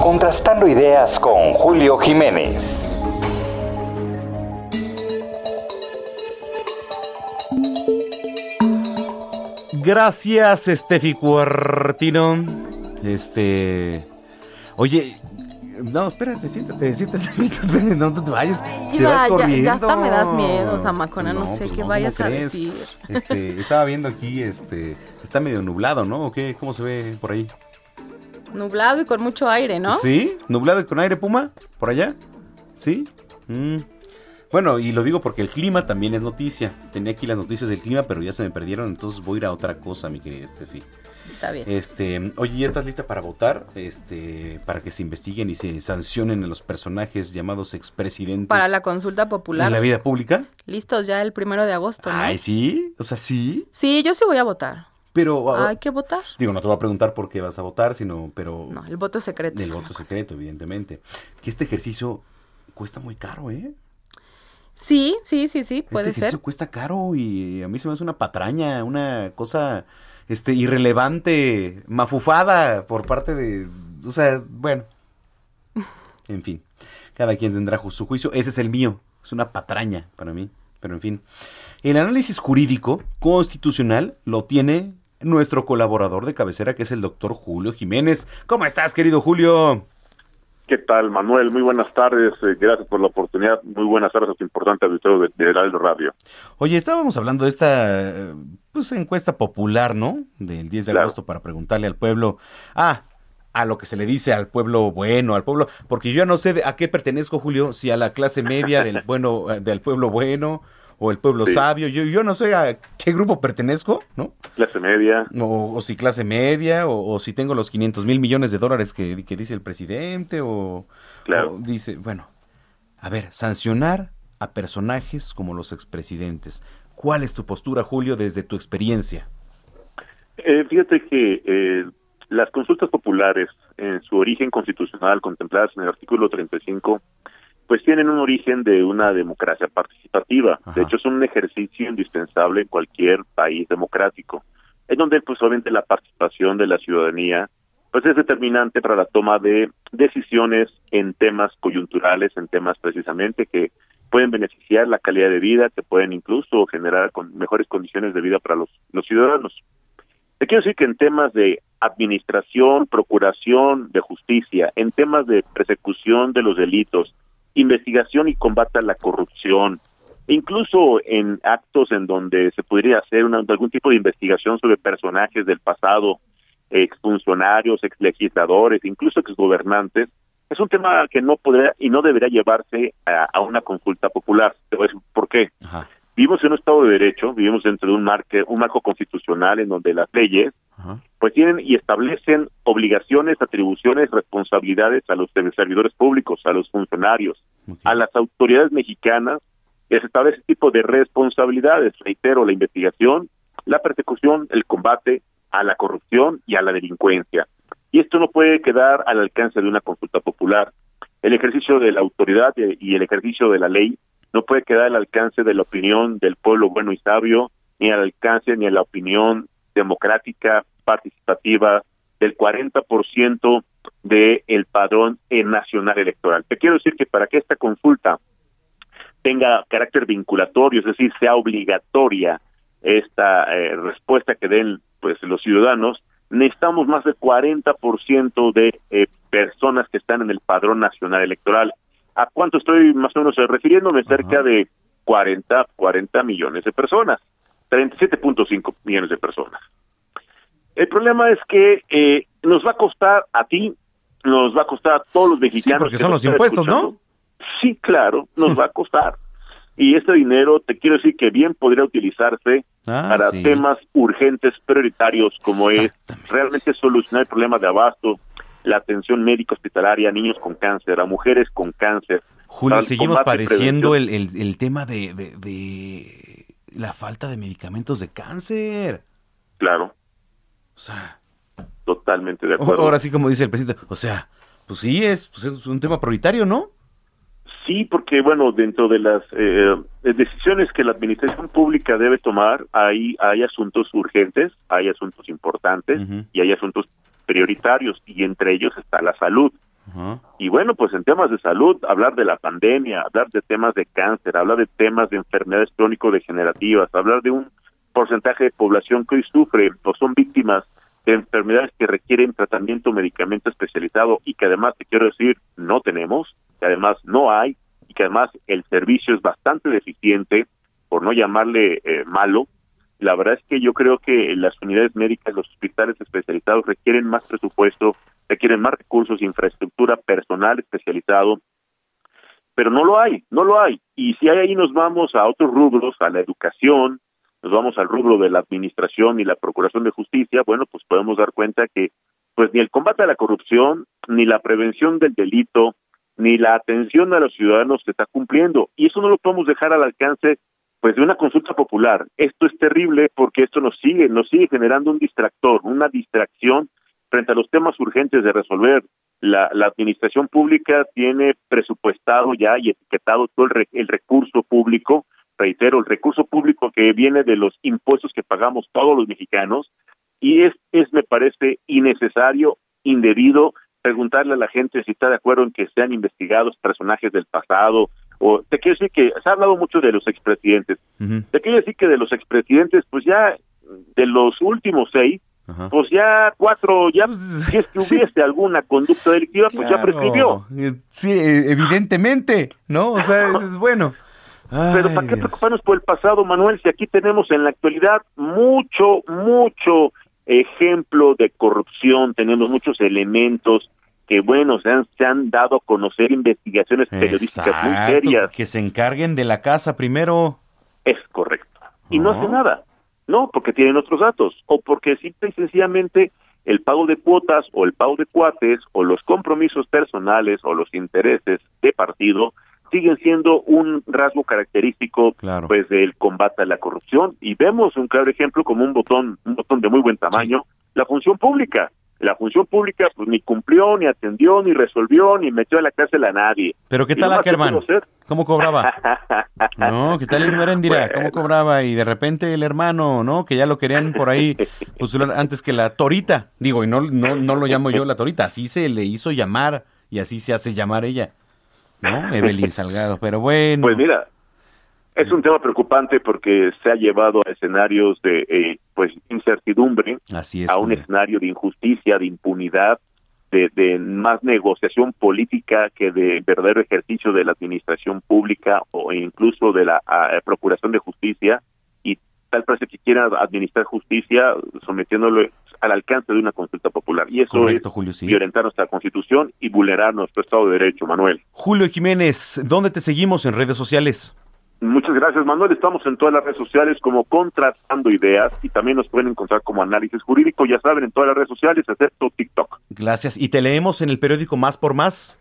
Speaker 11: Contrastando ideas con Julio Jiménez.
Speaker 1: Gracias, Estefi Cuartino. Este. Oye, no, espérate, siéntate, siéntate, (laughs) espérate, no, no te vayas. te vas corriendo.
Speaker 10: Ya, hasta me das miedo, Zamacona, no, sé pues qué vayas a decir.
Speaker 1: Este, estaba viendo aquí, este, está medio nublado, ¿no? ¿O qué? ¿Cómo se ve por ahí?
Speaker 10: Nublado y con mucho aire, ¿no?
Speaker 1: Sí, nublado y con aire, Puma, por allá. ¿Sí? Mm. Bueno, y lo digo porque el clima también es noticia. Tenía aquí las noticias del clima, pero ya se me perdieron, entonces voy a ir a otra cosa, mi querida Estefi.
Speaker 10: Está bien.
Speaker 1: Este, oye, ¿ya estás lista para votar? Este, para que se investiguen y se sancionen a los personajes llamados expresidentes.
Speaker 10: Para la consulta popular.
Speaker 1: ¿En la vida pública?
Speaker 10: Listos ya el primero de agosto, ¿no?
Speaker 1: Ay, sí. O sea, sí.
Speaker 10: Sí, yo sí voy a votar.
Speaker 1: Pero
Speaker 10: hay que votar.
Speaker 1: Digo, no te voy a preguntar por qué vas a votar, sino, pero.
Speaker 10: No, el voto es secreto.
Speaker 1: El voto secreto, evidentemente. Que este ejercicio cuesta muy caro, ¿eh?
Speaker 10: Sí, sí, sí, sí, puede
Speaker 1: este ser. cuesta caro y a mí se me hace una patraña, una cosa este irrelevante, mafufada por parte de, o sea, bueno. (laughs) En fin, cada quien tendrá su juicio, ese es el mío, es una patraña para mí, pero en fin. El análisis jurídico constitucional lo tiene nuestro colaborador de cabecera, que es el doctor Julio Jiménez. ¿Cómo estás, querido Julio?
Speaker 12: ¿Qué tal, Manuel? Muy buenas tardes. eh, gracias por la oportunidad. Muy buenas tardes a tu importante auditorio de, de Heraldo Radio.
Speaker 1: Oye, estábamos hablando de esta eh, pues, encuesta popular, ¿no? Del 10 de
Speaker 12: Claro.
Speaker 1: agosto para preguntarle al pueblo. Ah, a lo que se le dice al pueblo bueno, al pueblo. Porque yo ya no sé de- a qué pertenezco, Julio, si a la clase media del (laughs) bueno, eh, del pueblo bueno o el pueblo
Speaker 12: Sí.
Speaker 1: sabio. Yo, yo no sé a qué grupo pertenezco, ¿no?
Speaker 12: Clase media.
Speaker 1: O, o si clase media, o, o si tengo los 500 mil millones de dólares que, que dice el presidente, o,
Speaker 12: Claro.
Speaker 1: o dice, bueno, a ver, sancionar a personajes como los expresidentes. ¿Cuál es tu postura, Julio, desde tu experiencia?
Speaker 12: Eh, fíjate que eh, las consultas populares, en su origen constitucional, contempladas en el artículo 35, pues tienen un origen de una democracia participativa. De hecho, es un ejercicio indispensable en cualquier país democrático, en donde, pues, obviamente, la participación de la ciudadanía, pues, es determinante para la toma de decisiones en temas coyunturales, en temas precisamente que pueden beneficiar la calidad de vida, que pueden incluso generar con mejores condiciones de vida para los, los ciudadanos. Te quiero decir que en temas de administración, procuración de justicia, en temas de persecución de los delitos, investigación y combate a la corrupción, incluso en actos en donde se podría hacer una- algún tipo de investigación sobre personajes del pasado, exfuncionarios, exlegisladores, incluso exgobernantes, es un tema que no podría y no debería llevarse a, a una consulta popular. Te por qué. Vivimos en un Estado de Derecho, vivimos dentro de un, marque, un marco constitucional en donde las leyes pues tienen y establecen obligaciones, atribuciones, responsabilidades a los servidores públicos, a los funcionarios, a las autoridades mexicanas, les establece ese tipo de responsabilidades, reitero, la investigación, la persecución, el combate a la corrupción y a la delincuencia. Y esto no puede quedar al alcance de una consulta popular. El ejercicio de la autoridad y el ejercicio de la ley no puede quedar al alcance de la opinión del pueblo bueno y sabio, ni al alcance ni a la opinión democrática, participativa del 40% del el padrón nacional electoral. Te quiero decir que para que esta consulta tenga carácter vinculatorio, es decir, sea obligatoria esta eh, respuesta que den pues los ciudadanos, necesitamos más del 40% de eh, personas que están en el padrón nacional electoral. ¿A cuánto estoy más o menos eh, refiriéndome? Cerca de 40, 40 millones de personas, 37.5 millones de personas. El problema es que eh, nos va a costar a ti, nos va a costar a todos los mexicanos.
Speaker 1: porque
Speaker 12: que
Speaker 1: son los impuestos, ¿no?
Speaker 12: Sí, claro, nos va a costar. Y este dinero, te quiero decir que bien podría utilizarse
Speaker 1: Ah,
Speaker 12: para
Speaker 1: sí.
Speaker 12: temas urgentes, prioritarios, como es realmente solucionar el problema de abasto, la atención médica hospitalaria a niños con cáncer, a mujeres con cáncer.
Speaker 1: Julio, seguimos padeciendo el, el- el tema de, de- de la falta de medicamentos de cáncer.
Speaker 12: Claro.
Speaker 1: O sea,
Speaker 12: totalmente de acuerdo.
Speaker 1: ahora sí como dice el presidente, o sea, pues sí es, pues es un tema prioritario, ¿no?
Speaker 12: Sí, porque bueno, dentro de las eh, decisiones que la administración pública debe tomar, hay, hay asuntos urgentes, hay asuntos importantes y hay asuntos prioritarios y entre ellos está la salud. Y bueno, pues en temas de salud, hablar de la pandemia, hablar de temas de cáncer, hablar de temas de enfermedades crónico-degenerativas, hablar de un porcentaje de población que hoy sufre o son víctimas de enfermedades que requieren tratamiento medicamento especializado y que además, te quiero decir, no tenemos, que además no hay y que además el servicio es bastante deficiente, por no llamarle eh, malo. La verdad es que yo creo que las unidades médicas, los hospitales especializados requieren más presupuesto, requieren más recursos, infraestructura personal especializado, pero no lo hay, no lo hay. Y si hay ahí nos vamos a otros rubros, a la educación, nos vamos al rubro de la administración y la procuración de justicia, bueno, pues podemos dar cuenta que pues ni el combate a la corrupción, ni la prevención del delito, ni la atención a los ciudadanos se está cumpliendo. Y eso no lo podemos dejar al alcance pues de una consulta popular. Esto es terrible porque esto nos sigue, nos sigue generando un distractor, una distracción frente a los temas urgentes de resolver. La, la administración pública tiene presupuestado ya y etiquetado todo el, re- el recurso público, reitero, el recurso público que viene de los impuestos que pagamos todos los mexicanos, y es, es me parece innecesario, indebido, preguntarle a la gente si está de acuerdo en que sean investigados personajes del pasado, o te quiero decir que se ha hablado mucho de los expresidentes, te quiero decir que de los expresidentes, pues ya de los últimos seis, pues ya cuatro, ya si es que hubiese alguna conducta delictiva, pues ya prescribió.
Speaker 1: Sí, evidentemente, ¿no? O sea, es, es bueno.
Speaker 12: Pero ¿para qué
Speaker 1: Dios.
Speaker 12: preocuparnos por el pasado, Manuel? Si aquí tenemos en la actualidad mucho, mucho ejemplo de corrupción, tenemos muchos elementos que, bueno, se han, se han dado a conocer investigaciones periodísticas muy serias.
Speaker 1: Que se encarguen de la casa primero.
Speaker 12: Es correcto. Y no
Speaker 1: No.
Speaker 12: hace nada. No, porque tienen otros datos. O porque simple y sencillamente el pago de cuotas o el pago de cuates o los compromisos personales o los intereses de partido siguen siendo un rasgo característico pues del combate a la corrupción y vemos un claro ejemplo como un botón un botón de muy buen tamaño la función pública la función pública pues ni cumplió ni atendió ni resolvió ni metió a la cárcel a nadie
Speaker 1: Pero ¿qué tal Ackerman? ¿Cómo cobraba? (laughs) No, ¿qué tal Irma Heréndira? ¿Cómo cobraba? Y de repente el hermano, ¿no? Que ya lo querían por ahí, (laughs) pues antes que la Torita. Digo, y no, no, no lo llamo yo la Torita, así se le hizo llamar y así se hace llamar ella. ¿No? Evelyn Salgado, pero bueno.
Speaker 12: Pues mira, es un tema preocupante porque se ha llevado a escenarios de eh, pues incertidumbre,
Speaker 1: Así es.
Speaker 12: a un escenario de injusticia, de impunidad, de, de más negociación política que de verdadero ejercicio de la administración pública o incluso de la ah, procuración de justicia y tal parece que quieren administrar justicia sometiéndolo al alcance de una consulta popular y eso
Speaker 1: Correcto,
Speaker 12: es
Speaker 1: Julio, sí.
Speaker 12: violentar nuestra constitución y vulnerar nuestro Estado de Derecho, Manuel.
Speaker 1: Julio Jiménez, ¿dónde te seguimos en redes sociales?
Speaker 12: Muchas gracias, Manuel. Estamos en todas las redes sociales como Contrastando Ideas y también nos pueden encontrar como Análisis Jurídico, ya saben, en todas las redes sociales, excepto TikTok.
Speaker 1: Gracias. ¿Y te leemos en el periódico Más por Más?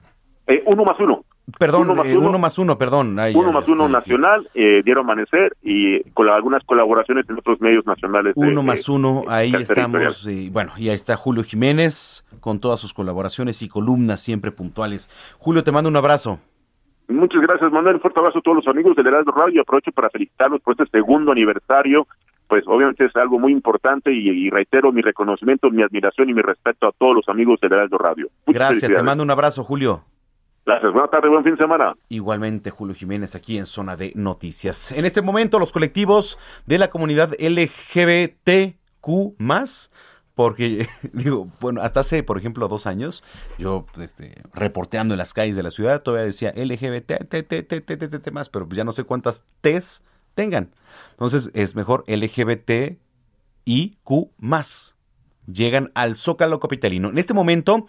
Speaker 12: Eh, uno más uno.
Speaker 1: Perdón,
Speaker 12: Uno más
Speaker 1: eh,
Speaker 12: uno.
Speaker 1: uno más uno, perdón. Ay,
Speaker 12: uno
Speaker 1: ya,
Speaker 12: más uno nacional, eh, Diario Amanecer y con la- algunas colaboraciones en otros medios nacionales.
Speaker 1: Uno
Speaker 12: de-
Speaker 1: más uno, ahí estamos. eh, bueno, y ahí está Julio Jiménez con todas sus colaboraciones y columnas siempre puntuales. Julio, te mando un abrazo.
Speaker 12: Muchas gracias, Manuel. Un fuerte abrazo a todos los amigos del Heraldo Radio aprovecho para felicitarlos por este segundo aniversario. Pues obviamente es algo muy importante y, y reitero mi reconocimiento, mi admiración y mi respeto a todos los amigos del Heraldo Radio. Muchas
Speaker 1: Gracias, te mando un abrazo, Julio.
Speaker 12: Gracias, buena tarde, buen fin de semana.
Speaker 1: Igualmente, Julio Jiménez, aquí en Zona de Noticias. En este momento, los colectivos de la comunidad LGBTQ, porque, (laughs) digo, bueno, hasta hace, por ejemplo, dos años, yo, este, reporteando en las calles de la ciudad, todavía decía LGBT, T, T, T, T, más, pero ya no sé cuántas T's tengan. Entonces, es mejor LGBTIQ más. Llegan al Zócalo Capitalino. En este momento,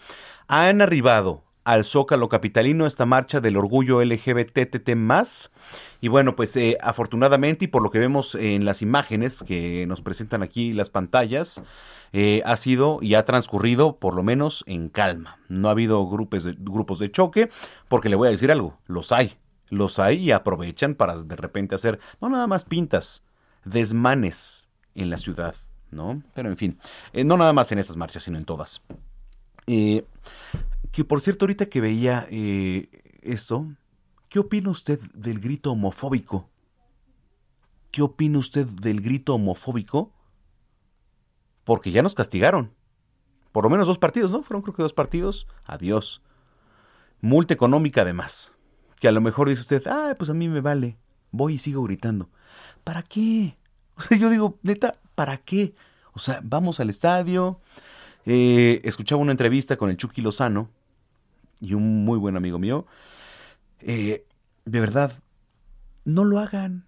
Speaker 1: han arribado al Zócalo Capitalino esta marcha del orgullo LGBTT más. Y bueno, pues eh, afortunadamente y por lo que vemos en las imágenes que nos presentan aquí las pantallas, eh, ha sido y ha transcurrido por lo menos en calma. No ha habido grupos de, grupos de choque, porque le voy a decir algo, los hay. Los hay y aprovechan para de repente hacer, no nada más pintas, desmanes en la ciudad, ¿no? Pero en fin, eh, no nada más en estas marchas, sino en todas. Que por cierto, ahorita que veía eh, esto, ¿qué opina usted del grito homofóbico? ¿Qué opina usted del grito homofóbico? Porque ya nos castigaron. Por lo menos dos partidos, ¿no? Fueron creo que dos partidos. Adiós. Multa económica además. Que a lo mejor dice usted, ah, pues a mí me vale. Voy y sigo gritando. ¿Para qué? (laughs) O sea, yo digo, neta, ¿para qué? O sea, vamos al estadio. Eh, escuchaba una entrevista con el Chucky Lozano y un muy buen amigo mío. Eh, de verdad, no lo hagan.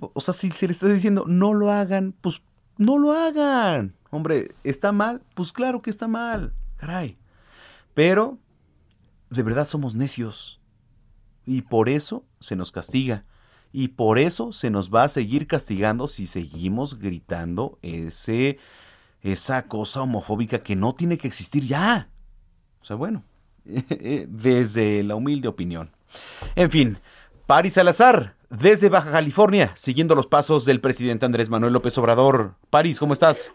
Speaker 1: O sea, si se le está diciendo no lo hagan, pues no lo hagan. Hombre, ¿está mal? Pues claro que está mal. Caray. Pero, de verdad somos necios. Y por eso se nos castiga. Y por eso se nos va a seguir castigando si seguimos gritando ese, esa cosa homofóbica que no tiene que existir ya. O sea, bueno, (laughs) desde la humilde opinión. En fin, Paris Salazar, desde Baja California, siguiendo los pasos del presidente Andrés Manuel López Obrador. Paris, ¿cómo estás?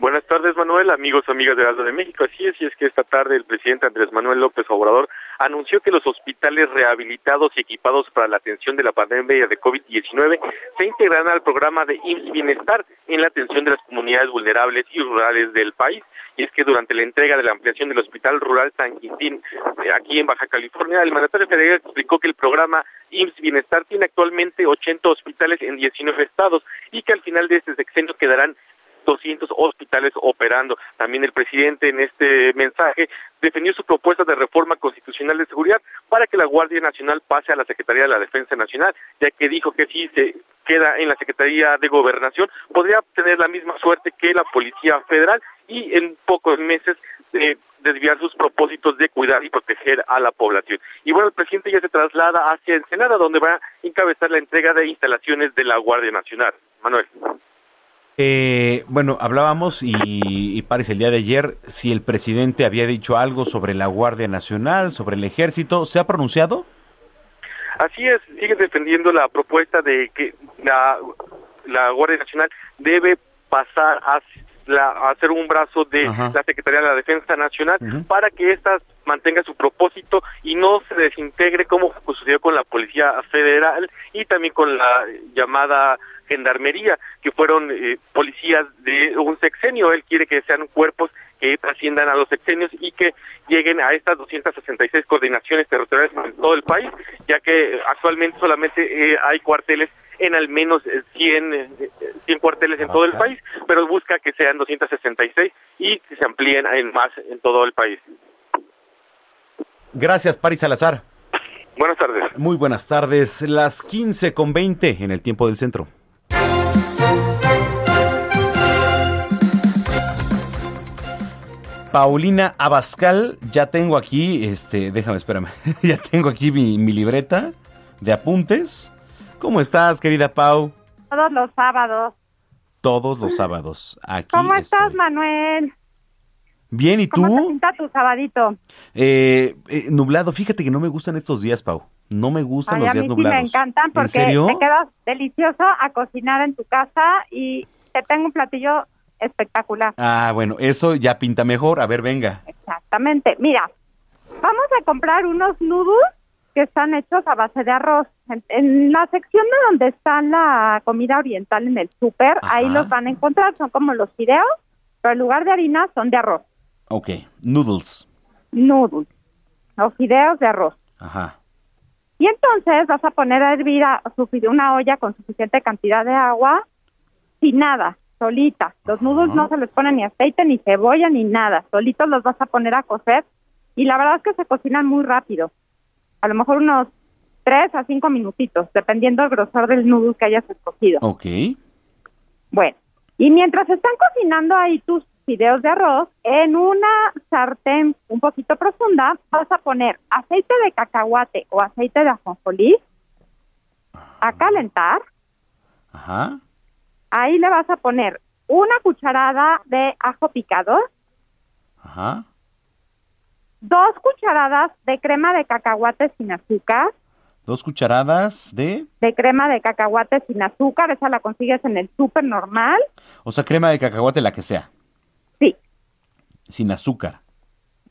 Speaker 13: Buenas tardes, Manuel, amigos, amigas de Aldo de México. Así es, y es que esta tarde el presidente Andrés Manuel López Obrador anunció que los hospitales rehabilitados y equipados para la atención de la pandemia de COVID-19 se integrarán al programa de IMSS Bienestar en la atención de las comunidades vulnerables y rurales del país. Y es que durante la entrega de la ampliación del Hospital Rural San Quintín, eh, aquí en Baja California, el mandatario federal explicó que el programa IMSS Bienestar tiene actualmente 80 hospitales en 19 estados y que al final de este sexenio quedarán 200 hospitales operando. También el presidente en este mensaje defendió su propuesta de reforma constitucional de seguridad para que la Guardia Nacional pase a la Secretaría de la Defensa Nacional, ya que dijo que si se queda en la Secretaría de Gobernación podría tener la misma suerte que la Policía Federal y en pocos meses eh, desviar sus propósitos de cuidar y proteger a la población. Y bueno, el presidente ya se traslada hacia Ensenada, donde va a encabezar la entrega de instalaciones de la Guardia Nacional. Manuel.
Speaker 1: Eh, bueno, hablábamos y, y parece el día de ayer si el presidente había dicho algo sobre la Guardia Nacional, sobre el ejército. ¿Se ha pronunciado?
Speaker 13: Así es, sigue defendiendo la propuesta de que la, la Guardia Nacional debe pasar a, la, a ser un brazo de
Speaker 1: Ajá.
Speaker 13: la Secretaría de la Defensa Nacional para que ésta mantenga su propósito y no se desintegre como sucedió con la Policía Federal y también con la llamada Gendarmería, que fueron eh, policías de un sexenio. Él quiere que sean cuerpos que trasciendan a los sexenios y que lleguen a estas 266 coordinaciones territoriales en todo el país, ya que actualmente solamente eh, hay cuarteles en al menos eh, 100, eh, 100 cuarteles en todo el país, pero busca que sean 266 y que se amplíen en más en todo el país.
Speaker 1: Gracias, Paris Salazar.
Speaker 13: Buenas tardes.
Speaker 1: Muy buenas tardes. Las 15 con 20 en el tiempo del centro. Paulina Abascal, ya tengo aquí, este, déjame, espérame, (laughs) ya tengo aquí mi, mi libreta de apuntes. ¿Cómo estás, querida Pau?
Speaker 14: Todos los sábados.
Speaker 1: Todos los sábados. Aquí
Speaker 14: ¿Cómo
Speaker 1: estoy.
Speaker 14: estás, Manuel?
Speaker 1: Bien, ¿y
Speaker 14: ¿Cómo te
Speaker 1: tú?
Speaker 14: pinta tu sabadito?
Speaker 1: Eh, eh, nublado, fíjate que no me gustan estos días, Pau. No me gustan
Speaker 14: Ay,
Speaker 1: los
Speaker 14: a mí
Speaker 1: días
Speaker 14: sí
Speaker 1: nublados.
Speaker 14: me encantan
Speaker 1: ¿En
Speaker 14: porque
Speaker 1: serio?
Speaker 14: te quedas delicioso a cocinar en tu casa y te tengo un platillo espectacular.
Speaker 1: Ah, bueno, eso ya pinta mejor. A ver, venga.
Speaker 14: Exactamente. Mira, vamos a comprar unos noodles que están hechos a base de arroz. En, la sección de donde está la comida oriental en el súper, ahí los van a encontrar. Son como los fideos, pero en lugar de harina son de arroz.
Speaker 1: Ok, noodles.
Speaker 14: Noodles. O fideos de arroz.
Speaker 1: Ajá.
Speaker 14: Y entonces vas a poner a hervir a una olla con suficiente cantidad de agua, sin nada, solita. Los noodles no se les pone ni aceite, ni cebolla, ni nada. Solitos los vas a poner a cocer. Y la verdad es que se cocinan muy rápido. A lo mejor unos tres a cinco minutitos, dependiendo del grosor del noodle que hayas escogido.
Speaker 1: Ok.
Speaker 14: Bueno, y mientras están cocinando ahí tus fideos de arroz, en una sartén un poquito profunda vas a poner aceite de cacahuate o aceite de ajonjolí a calentar.
Speaker 1: Ajá.
Speaker 14: Ahí le vas a poner una cucharada de ajo picado,
Speaker 1: Ajá.
Speaker 14: dos cucharadas de crema de cacahuate sin azúcar,
Speaker 1: Dos cucharadas de,
Speaker 14: de crema de cacahuate sin azúcar, esa la consigues en el súper normal.
Speaker 1: o sea, crema de cacahuate, la que sea.
Speaker 14: Sí.
Speaker 1: Sin azúcar.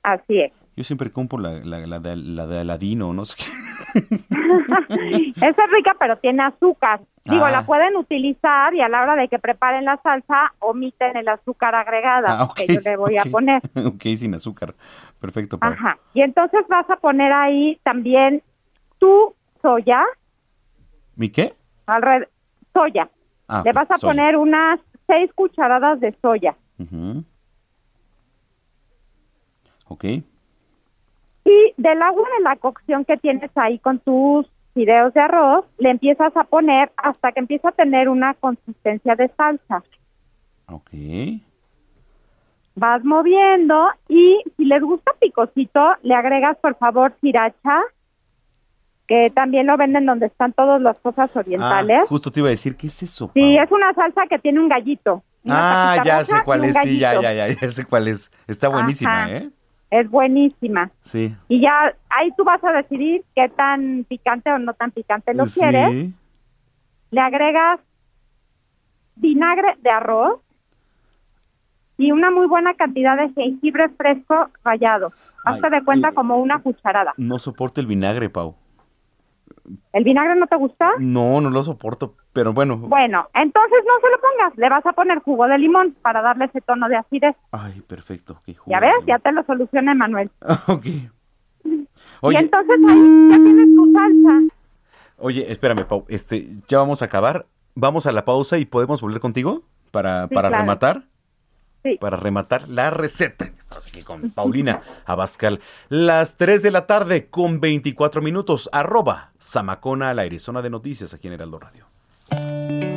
Speaker 14: Así es.
Speaker 1: Yo siempre compro la, la, la de, la de Aladino, no sé qué. (laughs)
Speaker 14: Esa es rica, pero tiene azúcar. Digo,
Speaker 1: Ah.
Speaker 14: la pueden utilizar y a la hora de que preparen la salsa, omiten el azúcar agregada
Speaker 1: Ah, ok,
Speaker 14: que yo le voy a poner. (laughs)
Speaker 1: ok, sin azúcar. Perfecto.
Speaker 14: Ajá. Y entonces vas a poner ahí también tu soya,
Speaker 1: ¿Mi qué?
Speaker 14: alrededor, soya.
Speaker 1: Ah,
Speaker 14: Le vas a
Speaker 1: soya.
Speaker 14: poner unas seis cucharadas de soya.
Speaker 1: Ujú. Ok.
Speaker 14: Y del agua de la cocción que tienes ahí con tus fideos de arroz, le empiezas a poner hasta que empieza a tener una consistencia de salsa.
Speaker 1: Ok.
Speaker 14: Vas moviendo y si les gusta picosito, le agregas por favor sriracha, que también lo venden donde están todas las cosas orientales.
Speaker 1: Ah, justo te iba a decir, ¿qué es eso?
Speaker 14: sí, es una salsa que tiene un gallito.
Speaker 1: Ah, ya sé cuál es, sí, ya, ya, ya, ya sé cuál es. Está buenísima,
Speaker 14: Ajá.
Speaker 1: ¿eh?
Speaker 14: Es buenísima.
Speaker 1: Sí.
Speaker 14: Y ya ahí tú vas a decidir qué tan picante o no tan picante lo
Speaker 1: Sí.
Speaker 14: quieres. Le agregas vinagre de arroz y una muy buena cantidad de jengibre fresco rallado. Hazte de cuenta como una cucharada.
Speaker 1: No soporto el vinagre, Pau.
Speaker 14: ¿El vinagre no te gusta?
Speaker 1: No, no lo soporto, pero bueno.
Speaker 14: Bueno, entonces no se lo pongas. Le vas a poner jugo de limón para darle ese tono de acidez.
Speaker 1: Ay, perfecto. ok, jugo
Speaker 14: Ya ves, ya te lo soluciona Manuel. (laughs)
Speaker 1: ok.
Speaker 14: Y
Speaker 1: Oye,
Speaker 14: entonces ahí ya tienes tu salsa.
Speaker 1: oye, espérame, Pau. Este, ya vamos a acabar. Vamos a la pausa y podemos volver contigo. para,
Speaker 14: Sí,
Speaker 1: para
Speaker 14: claro.
Speaker 1: rematar. Para rematar la receta. Estamos aquí con Paulina Abascal. Las 3 de la tarde con 24 minutos. Arroba Samacona al aire. Zona de noticias aquí en Heraldo Radio.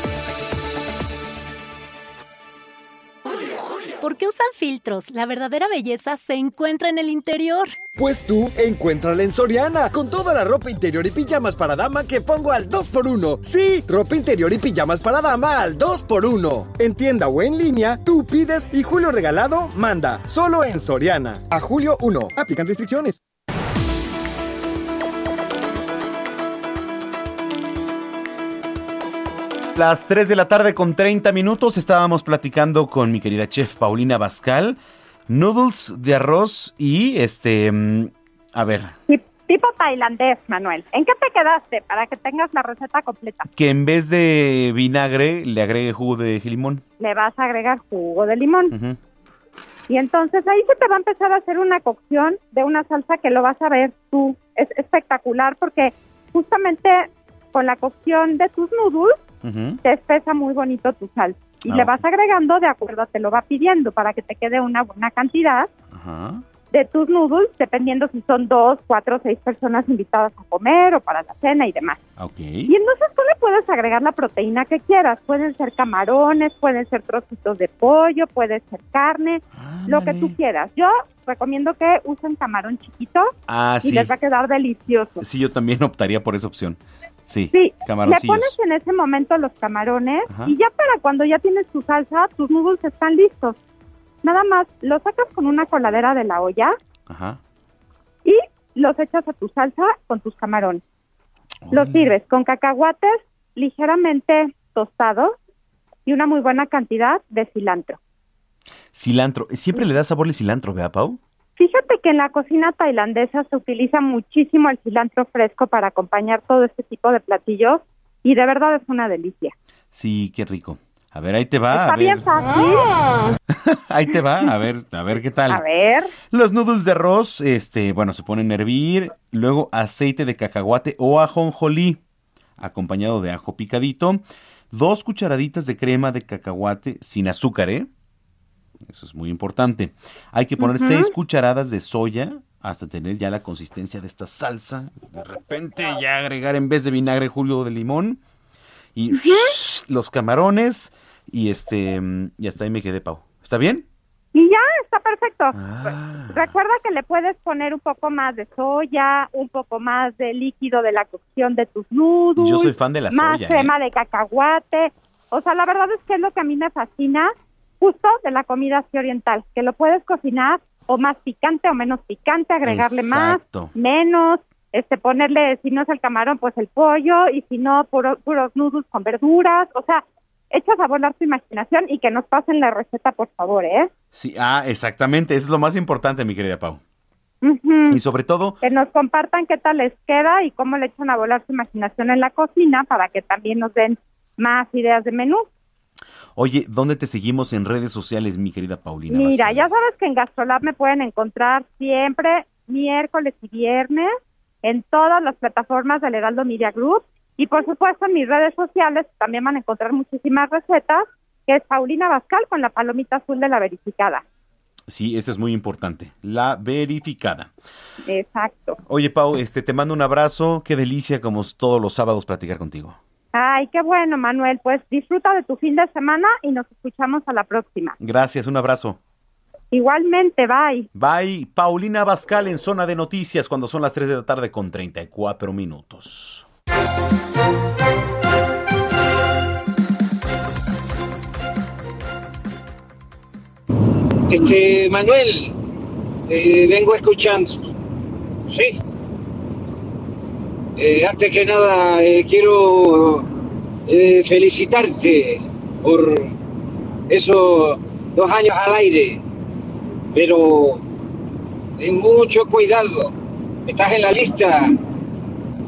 Speaker 4: La verdadera belleza se encuentra en el interior.
Speaker 5: Pues tú encuéntrala en Soriana, con toda la ropa interior y pijamas para dama que pongo al 2x1. Sí, ropa interior y pijamas para dama al 2x1. En tienda o en línea, tú pides y Julio Regalado manda. Solo en Soriana. A Julio 1. Aplican restricciones.
Speaker 1: Las 3 de la tarde con 30 minutos estábamos platicando con mi querida chef Paulina Bascal. Noodles de arroz y este... mm, A ver,
Speaker 14: Tip- Tipo tailandés, Manuel. ¿En qué te quedaste para que tengas la receta completa?
Speaker 1: que en vez de vinagre le agregue jugo de limón.
Speaker 14: Le vas a agregar jugo de limón. Y entonces ahí se te va a empezar a hacer una cocción de una salsa que lo vas a ver tú. Es espectacular porque justamente con la cocción de tus noodles
Speaker 1: Ujú.
Speaker 14: te espesa muy bonito tu salsa. Y
Speaker 1: Ah,
Speaker 14: le vas agregando de acuerdo a te lo va pidiendo para que te quede una buena cantidad
Speaker 1: Ajá.
Speaker 14: de tus noodles, dependiendo si son dos, cuatro, seis personas invitadas a comer o para la cena y demás.
Speaker 1: Ok.
Speaker 14: Y entonces tú le puedes agregar la proteína que quieras. Pueden ser camarones, pueden ser trocitos de pollo, puede ser carne, lo que tú quieras. Yo recomiendo que usen camarón chiquito
Speaker 1: Ah,
Speaker 14: y
Speaker 1: sí.
Speaker 14: les va a quedar delicioso.
Speaker 1: Sí, yo también (laughs) optaría por esa opción. Sí,
Speaker 14: Sí, le pones en ese momento los camarones
Speaker 1: Ajá.
Speaker 14: y ya para cuando ya tienes tu salsa, tus noodles están listos. Nada más los sacas con una coladera de la olla
Speaker 1: Ajá.
Speaker 14: y los echas a tu salsa con tus camarones. Los sirves con cacahuates ligeramente tostados y una muy buena cantidad de cilantro.
Speaker 1: Cilantro. Siempre le da sabor el cilantro, ¿verdad, Pau?
Speaker 14: Fíjate que en la cocina tailandesa se utiliza muchísimo el cilantro fresco para acompañar todo este tipo de platillos y de verdad es una delicia.
Speaker 1: Sí, qué rico. A ver, ahí te va.
Speaker 14: Está
Speaker 1: a ver.
Speaker 14: bien fácil. (laughs)
Speaker 1: Ahí te va, a ver, a ver qué tal.
Speaker 14: A ver.
Speaker 1: Los noodles de arroz, este, bueno, se ponen a hervir, luego aceite de cacahuate o ajonjolí, acompañado de ajo picadito, dos cucharaditas de crema de cacahuate sin azúcar, ¿eh? Eso es muy importante. Hay que poner seis cucharadas de soya hasta tener ya la consistencia de esta salsa. De repente ya agregar en vez de vinagre jugo de limón y (sniffs) los camarones y este y hasta ahí me quedé, Pau. ¿Está bien?
Speaker 14: Y ya está perfecto.
Speaker 1: Ah.
Speaker 14: Recuerda que le puedes poner un poco más de soya, un poco más de líquido de la cocción de tus noodles.
Speaker 1: Yo soy fan de la
Speaker 14: más
Speaker 1: soya, ¿eh?
Speaker 14: crema de cacahuate. O sea, la verdad es que es lo que a mí me fascina justo de la comida así oriental, que lo puedes cocinar o más picante o menos picante, agregarle
Speaker 1: Exacto.
Speaker 14: más, menos, este ponerle, si no es el camarón, pues el pollo, y si no, puro- puros noodles con verduras. O sea, echas a volar tu imaginación y que nos pasen la receta, por favor, ¿eh?
Speaker 1: Sí, ah, exactamente, eso es lo más importante, mi querida Pau. Y sobre todo,
Speaker 14: que nos compartan qué tal les queda y cómo le echan a volar su imaginación en la cocina para que también nos den más ideas de menú.
Speaker 1: Oye, ¿dónde te seguimos en redes sociales, mi querida Paulina?
Speaker 14: Mira, ya sabes que en Gastrolab me pueden encontrar siempre miércoles y viernes en todas las plataformas del Heraldo Media Group y por supuesto en mis redes sociales también van a encontrar muchísimas recetas que es Paulina Bascal con la palomita azul de la verificada.
Speaker 1: Sí, eso es muy importante, la verificada.
Speaker 14: Exacto.
Speaker 1: Oye, Pau, este, te mando un abrazo, qué delicia como todos los sábados platicar contigo.
Speaker 14: Ay, qué bueno, Manuel. Pues disfruta de tu fin de semana y nos escuchamos a la próxima.
Speaker 1: Gracias, un abrazo.
Speaker 14: Igualmente, bye.
Speaker 1: Bye, Paulina Bascal en zona de noticias cuando son las 3 de la tarde con 34 minutos.
Speaker 15: Este, Manuel, te vengo escuchando. Sí. Eh, antes que nada, eh, quiero eh, felicitarte por esos dos años al aire, pero ten mucho cuidado. Estás en la lista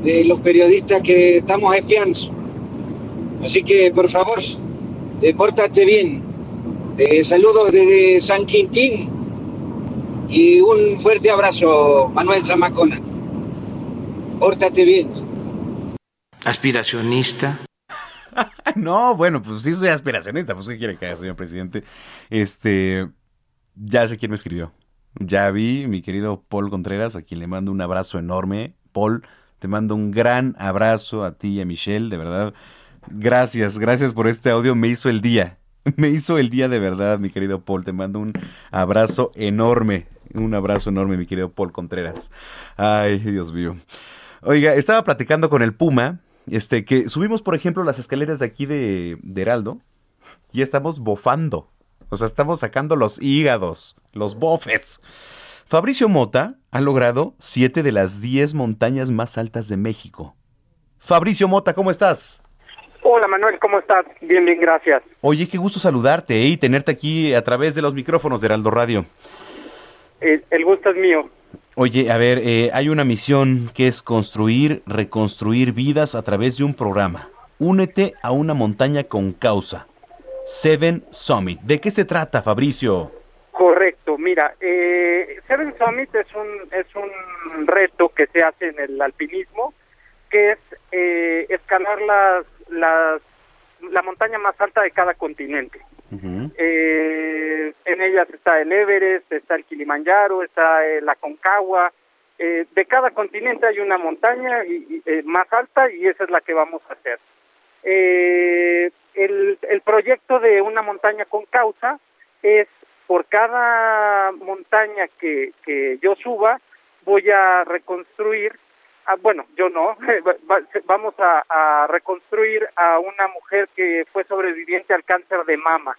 Speaker 15: de los periodistas que estamos espiando. Así que, por favor, pórtate bien. Saludos desde San Quintín y un fuerte abrazo, Manuel Zamacona. Pórtate bien.
Speaker 16: Aspiracionista. (laughs)
Speaker 1: no, bueno, pues sí soy aspiracionista, pues ¿qué quiere que haga, señor presidente? Este, ya sé quién me escribió. Ya vi, mi querido Paul Contreras, a quien le mando un abrazo enorme. Paul, te mando un gran abrazo a ti y a Michelle, de verdad. Gracias, gracias por este audio, me hizo el día. (laughs) Me hizo el día de verdad, mi querido Paul. Te mando un abrazo enorme. Un abrazo enorme, mi querido Paul Contreras. Ay, Dios mío. Oiga, estaba platicando con el Puma, este, que subimos, por ejemplo, las escaleras de aquí de, de Heraldo y estamos bofando. O sea, estamos sacando los hígados, los bofes. Fabricio Mota ha logrado siete de las diez montañas más altas de México. Fabricio Mota, ¿cómo estás?
Speaker 17: Hola Manuel, ¿cómo estás? Bien, bien, gracias.
Speaker 1: Oye, qué gusto saludarte ¿eh? y tenerte aquí a través de los micrófonos de Heraldo Radio.
Speaker 17: El, el gusto es mío.
Speaker 1: Oye, a ver, eh, hay una misión que es construir, reconstruir vidas a través de un programa. Únete a una montaña con causa. Seven Summit. ¿De qué se trata, Fabricio?
Speaker 17: Correcto, mira, eh, Seven Summit es un, es un reto que se hace en el alpinismo, que es eh, escalar las, las, la montaña más alta de cada continente. Eh, en ellas está el Everest, está el Kilimanjaro, está eh, la Concagua. Eh, de cada continente hay una montaña y, y, eh, más alta y esa es la que vamos a hacer. Eh, el, el proyecto de una montaña con causa es por cada montaña que, que yo suba, voy a reconstruir, ah, bueno, yo no, (laughs) vamos a, a, reconstruir a una mujer que fue sobreviviente al cáncer de mama.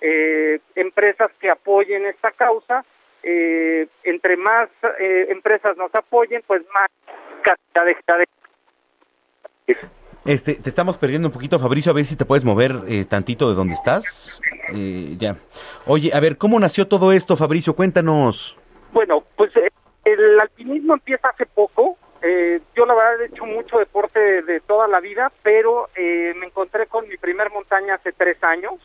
Speaker 17: Eh, empresas que apoyen esta causa, eh, entre más eh, empresas nos apoyen, pues más cantidad de...
Speaker 1: Este, te estamos perdiendo un poquito, Fabricio, a ver si te puedes mover eh, tantito de donde estás. Eh, ya. Oye, a ver, ¿cómo nació todo esto, Fabricio? Cuéntanos.
Speaker 17: Bueno, pues eh, el alpinismo empieza hace poco. Eh, yo la verdad he hecho mucho deporte de, toda la vida, pero eh, me encontré con mi primer montaña hace tres años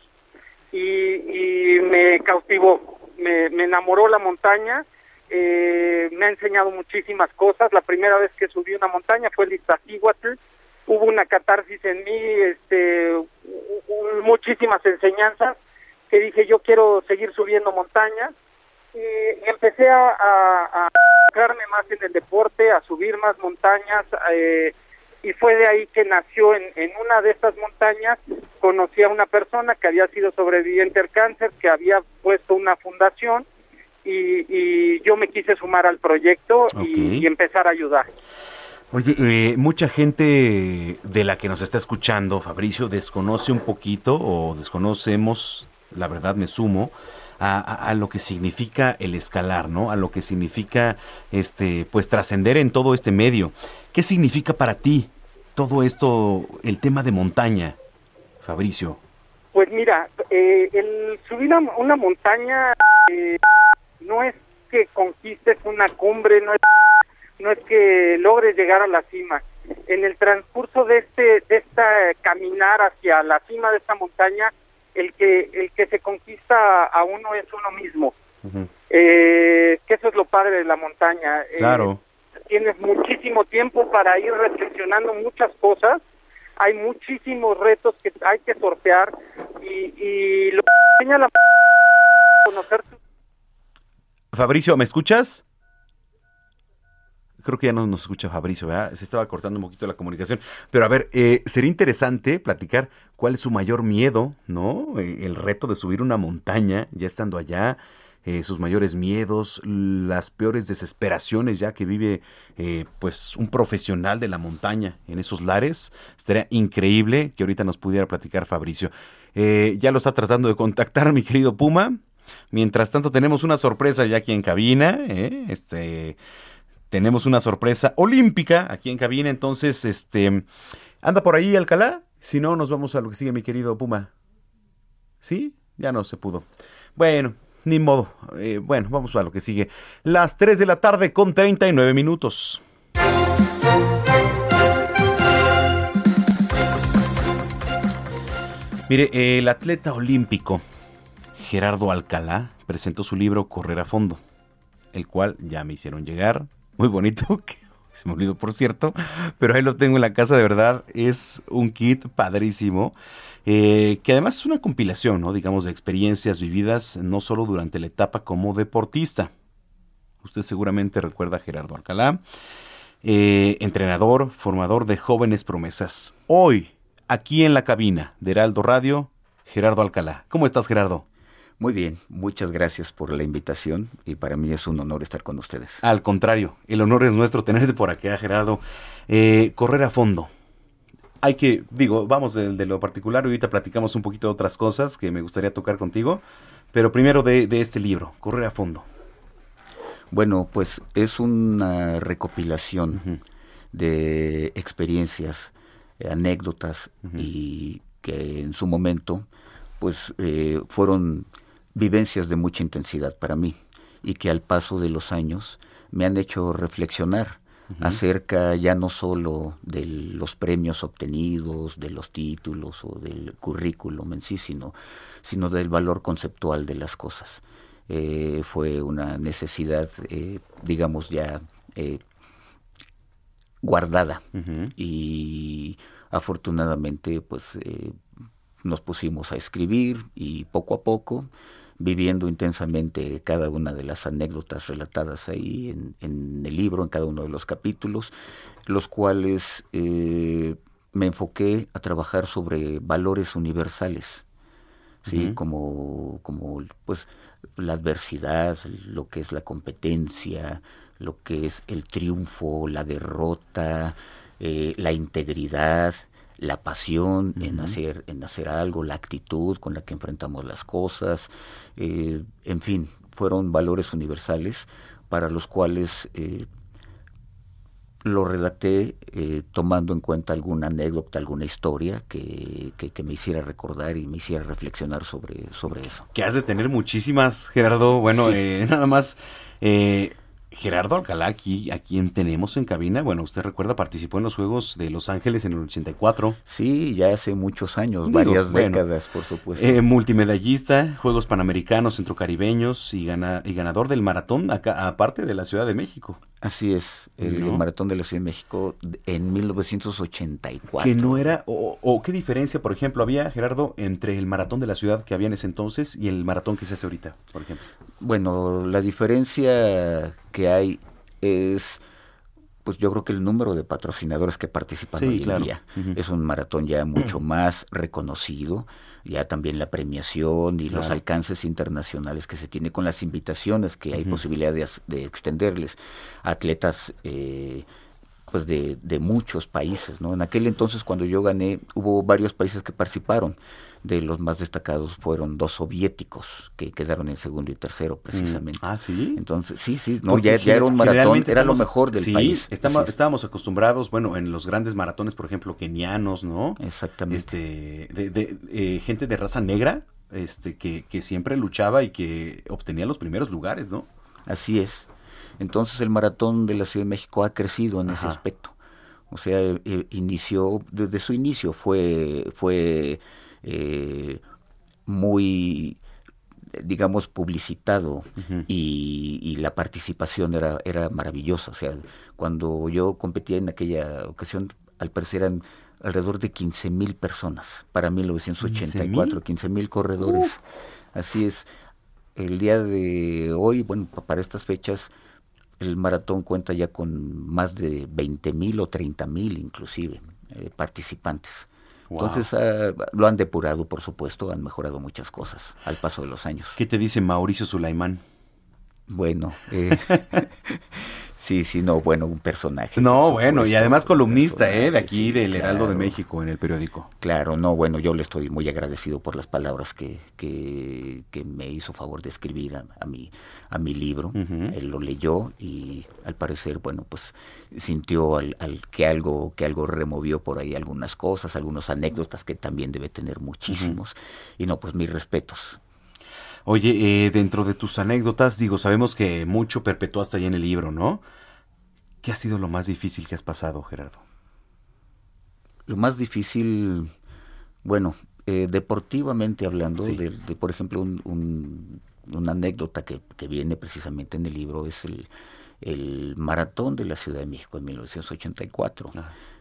Speaker 17: y, y me cautivó, me, enamoró la montaña. Eh, me ha enseñado muchísimas cosas. La primera vez que subí una montaña fue el Iztaccíhuatl, hubo una catarsis en mí, este, muchísimas enseñanzas que dije yo quiero seguir subiendo montañas y, empecé a enfocarme más en el deporte, a subir más montañas eh, y fue de ahí que nació en, en una de estas montañas, conocí a una persona que había sido sobreviviente al cáncer, que había puesto una fundación y, y yo me quise sumar al proyecto y,
Speaker 1: Ok.
Speaker 17: y empezar a ayudar.
Speaker 1: Oye, eh, mucha gente de la que nos está escuchando, Fabricio, desconoce un poquito o desconocemos, la verdad me sumo, a, lo que significa el escalar, ¿no? A lo que significa, este, pues trascender en todo este medio. ¿Qué significa para ti todo esto, el tema de montaña, Fabricio?
Speaker 17: Pues mira, eh, el subir a una montaña eh, no es que conquistes una cumbre, no es, no es que logres llegar a la cima. En el transcurso de este, de esta caminar hacia la cima de esta montaña, el que, el que se conquista a uno es uno mismo. Eh, que eso es lo padre de la montaña. Eh,
Speaker 1: Claro.
Speaker 17: tienes muchísimo tiempo para ir reflexionando muchas cosas. Hay muchísimos retos que hay que sortear y, y lo que enseña la conocer
Speaker 1: Fabricio, ¿me escuchas? Creo que ya no nos escucha Fabricio, ¿verdad? Se estaba cortando un poquito la comunicación. Pero a ver, eh, sería interesante platicar cuál es su mayor miedo, ¿no? Eh, el reto de subir una montaña ya estando allá. eh, sus mayores miedos, las peores desesperaciones ya que vive eh, pues un profesional de la montaña en esos lares. Estaría increíble que ahorita nos pudiera platicar Fabricio. Eh, ya lo está tratando de contactar mi querido Puma. Mientras tanto tenemos una sorpresa ya aquí en cabina. Este tenemos una sorpresa olímpica aquí en cabina. Entonces, este anda por ahí Alcalá. Si no, nos vamos a lo que sigue mi querido Puma. ¿Sí? Ya no se pudo. Bueno, ni modo. Eh, bueno, vamos a lo que sigue. Las 3 de la tarde con 39 minutos. Mire, el atleta olímpico Gerardo Alcalá presentó su libro Correr a Fondo, el cual ya me hicieron llegar. Muy bonito, (laughs) que se me olvidó por cierto, pero ahí lo tengo en la casa de verdad. Es un kit padrísimo. Eh, que además es una compilación, ¿no? digamos, de experiencias vividas no solo durante la etapa como deportista. Usted seguramente recuerda a Gerardo Alcalá, eh, entrenador, formador de jóvenes promesas. Hoy, aquí en la cabina de Heraldo Radio, Gerardo Alcalá. ¿Cómo estás, Gerardo?
Speaker 16: Muy bien, muchas gracias por la invitación y para mí es un honor estar con ustedes.
Speaker 1: Al contrario, el honor es nuestro tenerte por acá, Gerardo. Eh, correr a fondo hay que, digo, vamos de, lo particular, ahorita platicamos un poquito de otras cosas que me gustaría tocar contigo, pero primero de, este libro, Correr a Fondo.
Speaker 16: Bueno, pues es una recopilación de experiencias, eh, anécdotas y que en su momento pues eh, fueron vivencias de mucha intensidad para mí y que al paso de los años me han hecho reflexionar acerca ya no solo de los premios obtenidos, de los títulos o del currículum en sí, sino, sino del valor conceptual de las cosas. Eh, fue una necesidad, eh, digamos, ya eh, guardada. Y afortunadamente pues nos pusimos a escribir y poco a poco viviendo intensamente cada una de las anécdotas relatadas ahí en, el libro, en cada uno de los capítulos, los cuales eh, me enfoqué a trabajar sobre valores universales, ¿sí? como, como pues la adversidad, lo que es la competencia, lo que es el triunfo, la derrota, eh, la integridad, la pasión en hacer en hacer algo, la actitud con la que enfrentamos las cosas, eh, en fin, fueron valores universales para los cuales eh, lo redacté eh, tomando en cuenta alguna anécdota, alguna historia que, que, me hiciera recordar y me hiciera reflexionar sobre, sobre eso.
Speaker 1: Que has de tener muchísimas, Gerardo. Bueno, (laughs) nada más Gerardo Alcalá, aquí, a quien tenemos en cabina, bueno, usted recuerda, participó en los Juegos de Los Ángeles en el 84.
Speaker 16: Sí, ya hace muchos años, varias décadas, por supuesto.
Speaker 1: Eh, multimedallista, Juegos Panamericanos, Centrocaribeños y, gana, y ganador del maratón, acá, aparte de la Ciudad de México.
Speaker 16: Así es, el, maratón de la Ciudad de México en 1984.
Speaker 1: Que no era, o, qué diferencia, por ejemplo, había, Gerardo, entre el maratón de la ciudad que había en ese entonces y el maratón que se hace ahorita, por ejemplo.
Speaker 16: Bueno, la diferencia que hay es, pues yo creo que el número de patrocinadores que participan hoy en día. Es un maratón ya (clears throat) mucho más reconocido ya también la premiación y los alcances internacionales que se tiene con las invitaciones que hay posibilidad de, extenderles. A atletas eh, pues de, de, muchos países, ¿no? En aquel entonces cuando yo gané hubo varios países que participaron de los más destacados fueron dos soviéticos que quedaron en segundo y tercero mm. precisamente.
Speaker 1: Ah, sí.
Speaker 16: Entonces, sí, sí, no, ya, era un maratón, era lo mejor del país.
Speaker 1: Estamos, estábamos acostumbrados, bueno, en los grandes maratones, por ejemplo, kenianos, ¿no?
Speaker 16: Exactamente.
Speaker 1: Este, de, eh, gente de raza negra, este, que, que siempre luchaba y que obtenía los primeros lugares, ¿no?
Speaker 16: Así es. Entonces el maratón de la Ciudad de México ha crecido en ese aspecto. O sea, eh, inició, desde su inicio fue, fue eh, muy digamos publicitado y, la participación era era maravillosa. O sea cuando yo competía en aquella ocasión al parecer eran alrededor de 15 mil personas para 1984 15 mil corredores. Así es. El día de hoy bueno para estas fechas el maratón cuenta ya con más de 20 mil o 30 mil inclusive eh, participantes entonces ah, lo han depurado, por supuesto, han mejorado muchas cosas al paso de los años.
Speaker 1: ¿Qué te dice Mauricio Sulaimán?
Speaker 16: Bueno, eh, (laughs) sí, sí, no, bueno, un personaje.
Speaker 1: No, bueno, y además columnista, ¿eh? De aquí,
Speaker 16: sí,
Speaker 1: del Heraldo de
Speaker 16: claro.
Speaker 1: México, en el periódico.
Speaker 16: Claro, no, bueno, yo le estoy muy agradecido por las palabras que, que, que me hizo favor de escribir a, a mi, a mi libro. Él lo leyó y al parecer, bueno, pues sintió al, al- que algo que algo removió por ahí algunas cosas, algunas anécdotas que también debe tener muchísimos. Y no, pues mis respetos.
Speaker 1: Oye, eh, dentro de tus anécdotas, digo, sabemos que mucho perpetuaste ahí en el libro, ¿no? ¿Qué ha sido lo más difícil que has pasado, Gerardo?
Speaker 16: Lo más difícil, bueno, eh, deportivamente hablando,
Speaker 1: Sí.
Speaker 16: de, de, por ejemplo, un, un- una anécdota que, que viene precisamente en el libro es el, el maratón de la Ciudad de México en 1984.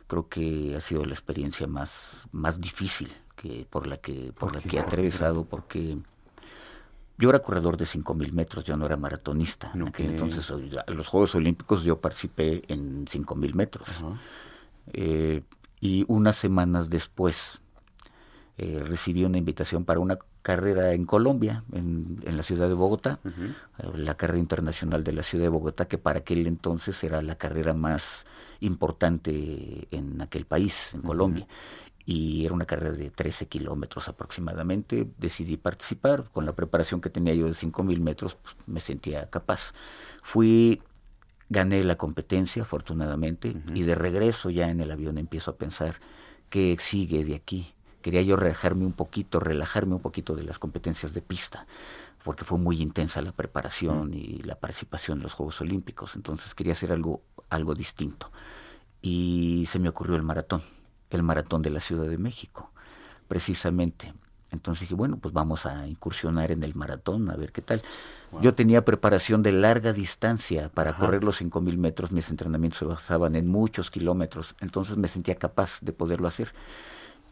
Speaker 16: Creo que ha sido la experiencia más, más difícil que por la que por la que he atravesado porque yo era corredor de 5.000 metros, yo no era maratonista. En aquel entonces, a los Juegos Olímpicos yo participé en 5.000 metros. Eh, y unas semanas después eh, recibí una invitación para una carrera en Colombia, en, en la ciudad de Bogotá, eh, la carrera internacional de la ciudad de Bogotá, que para aquel entonces era la carrera más importante en aquel país, en Colombia. Y era una carrera de 13 kilómetros aproximadamente. Decidí participar. Con la preparación que tenía yo de 5.000 metros, pues, me sentía capaz. Fui gané la competencia, afortunadamente, y de regreso ya en el avión empiezo a pensar qué sigue de aquí. Quería yo relajarme un poquito, relajarme un poquito de las competencias de pista, porque fue muy intensa la preparación y la participación en los Juegos Olímpicos, entonces quería hacer algo, algo distinto. Y se me ocurrió el maratón, el maratón de la Ciudad de México, precisamente. Entonces dije, bueno, pues vamos a incursionar en el maratón, a ver qué tal. Yo tenía preparación de larga distancia para
Speaker 1: Ajá.
Speaker 16: correr los 5.000 metros, mis entrenamientos se basaban en muchos kilómetros, entonces me sentía capaz de poderlo hacer.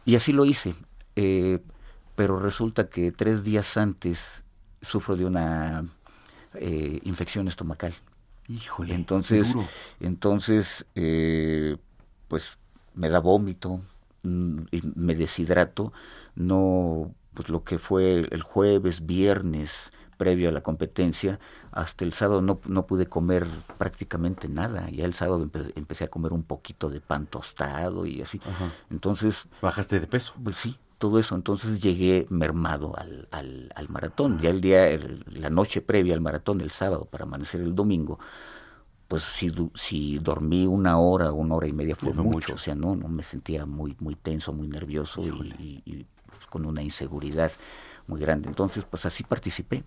Speaker 16: Y así lo hice, eh, pero resulta que tres días antes sufro de una eh, infección estomacal.
Speaker 1: Híjole,
Speaker 16: Entonces, entonces eh, pues me da vómito, mm, y me deshidrato, no, pues lo que fue el jueves, viernes, previo a la competencia, hasta el sábado no, no pude comer prácticamente nada. Ya el sábado empe- empecé a comer un poquito de pan tostado y así. Entonces...
Speaker 1: ¿Bajaste de peso?
Speaker 16: Pues sí, todo eso. Entonces llegué mermado al, al, al maratón. Ya el día, el- la noche previa al maratón, el sábado, para amanecer el domingo, pues si, si dormí una hora, una hora y media fue
Speaker 1: Fue
Speaker 16: mucho.
Speaker 1: mucho.
Speaker 16: O sea, no, no me sentía muy, muy tenso, muy nervioso y, y- y, pues, con una inseguridad muy grande. Entonces, pues así participé.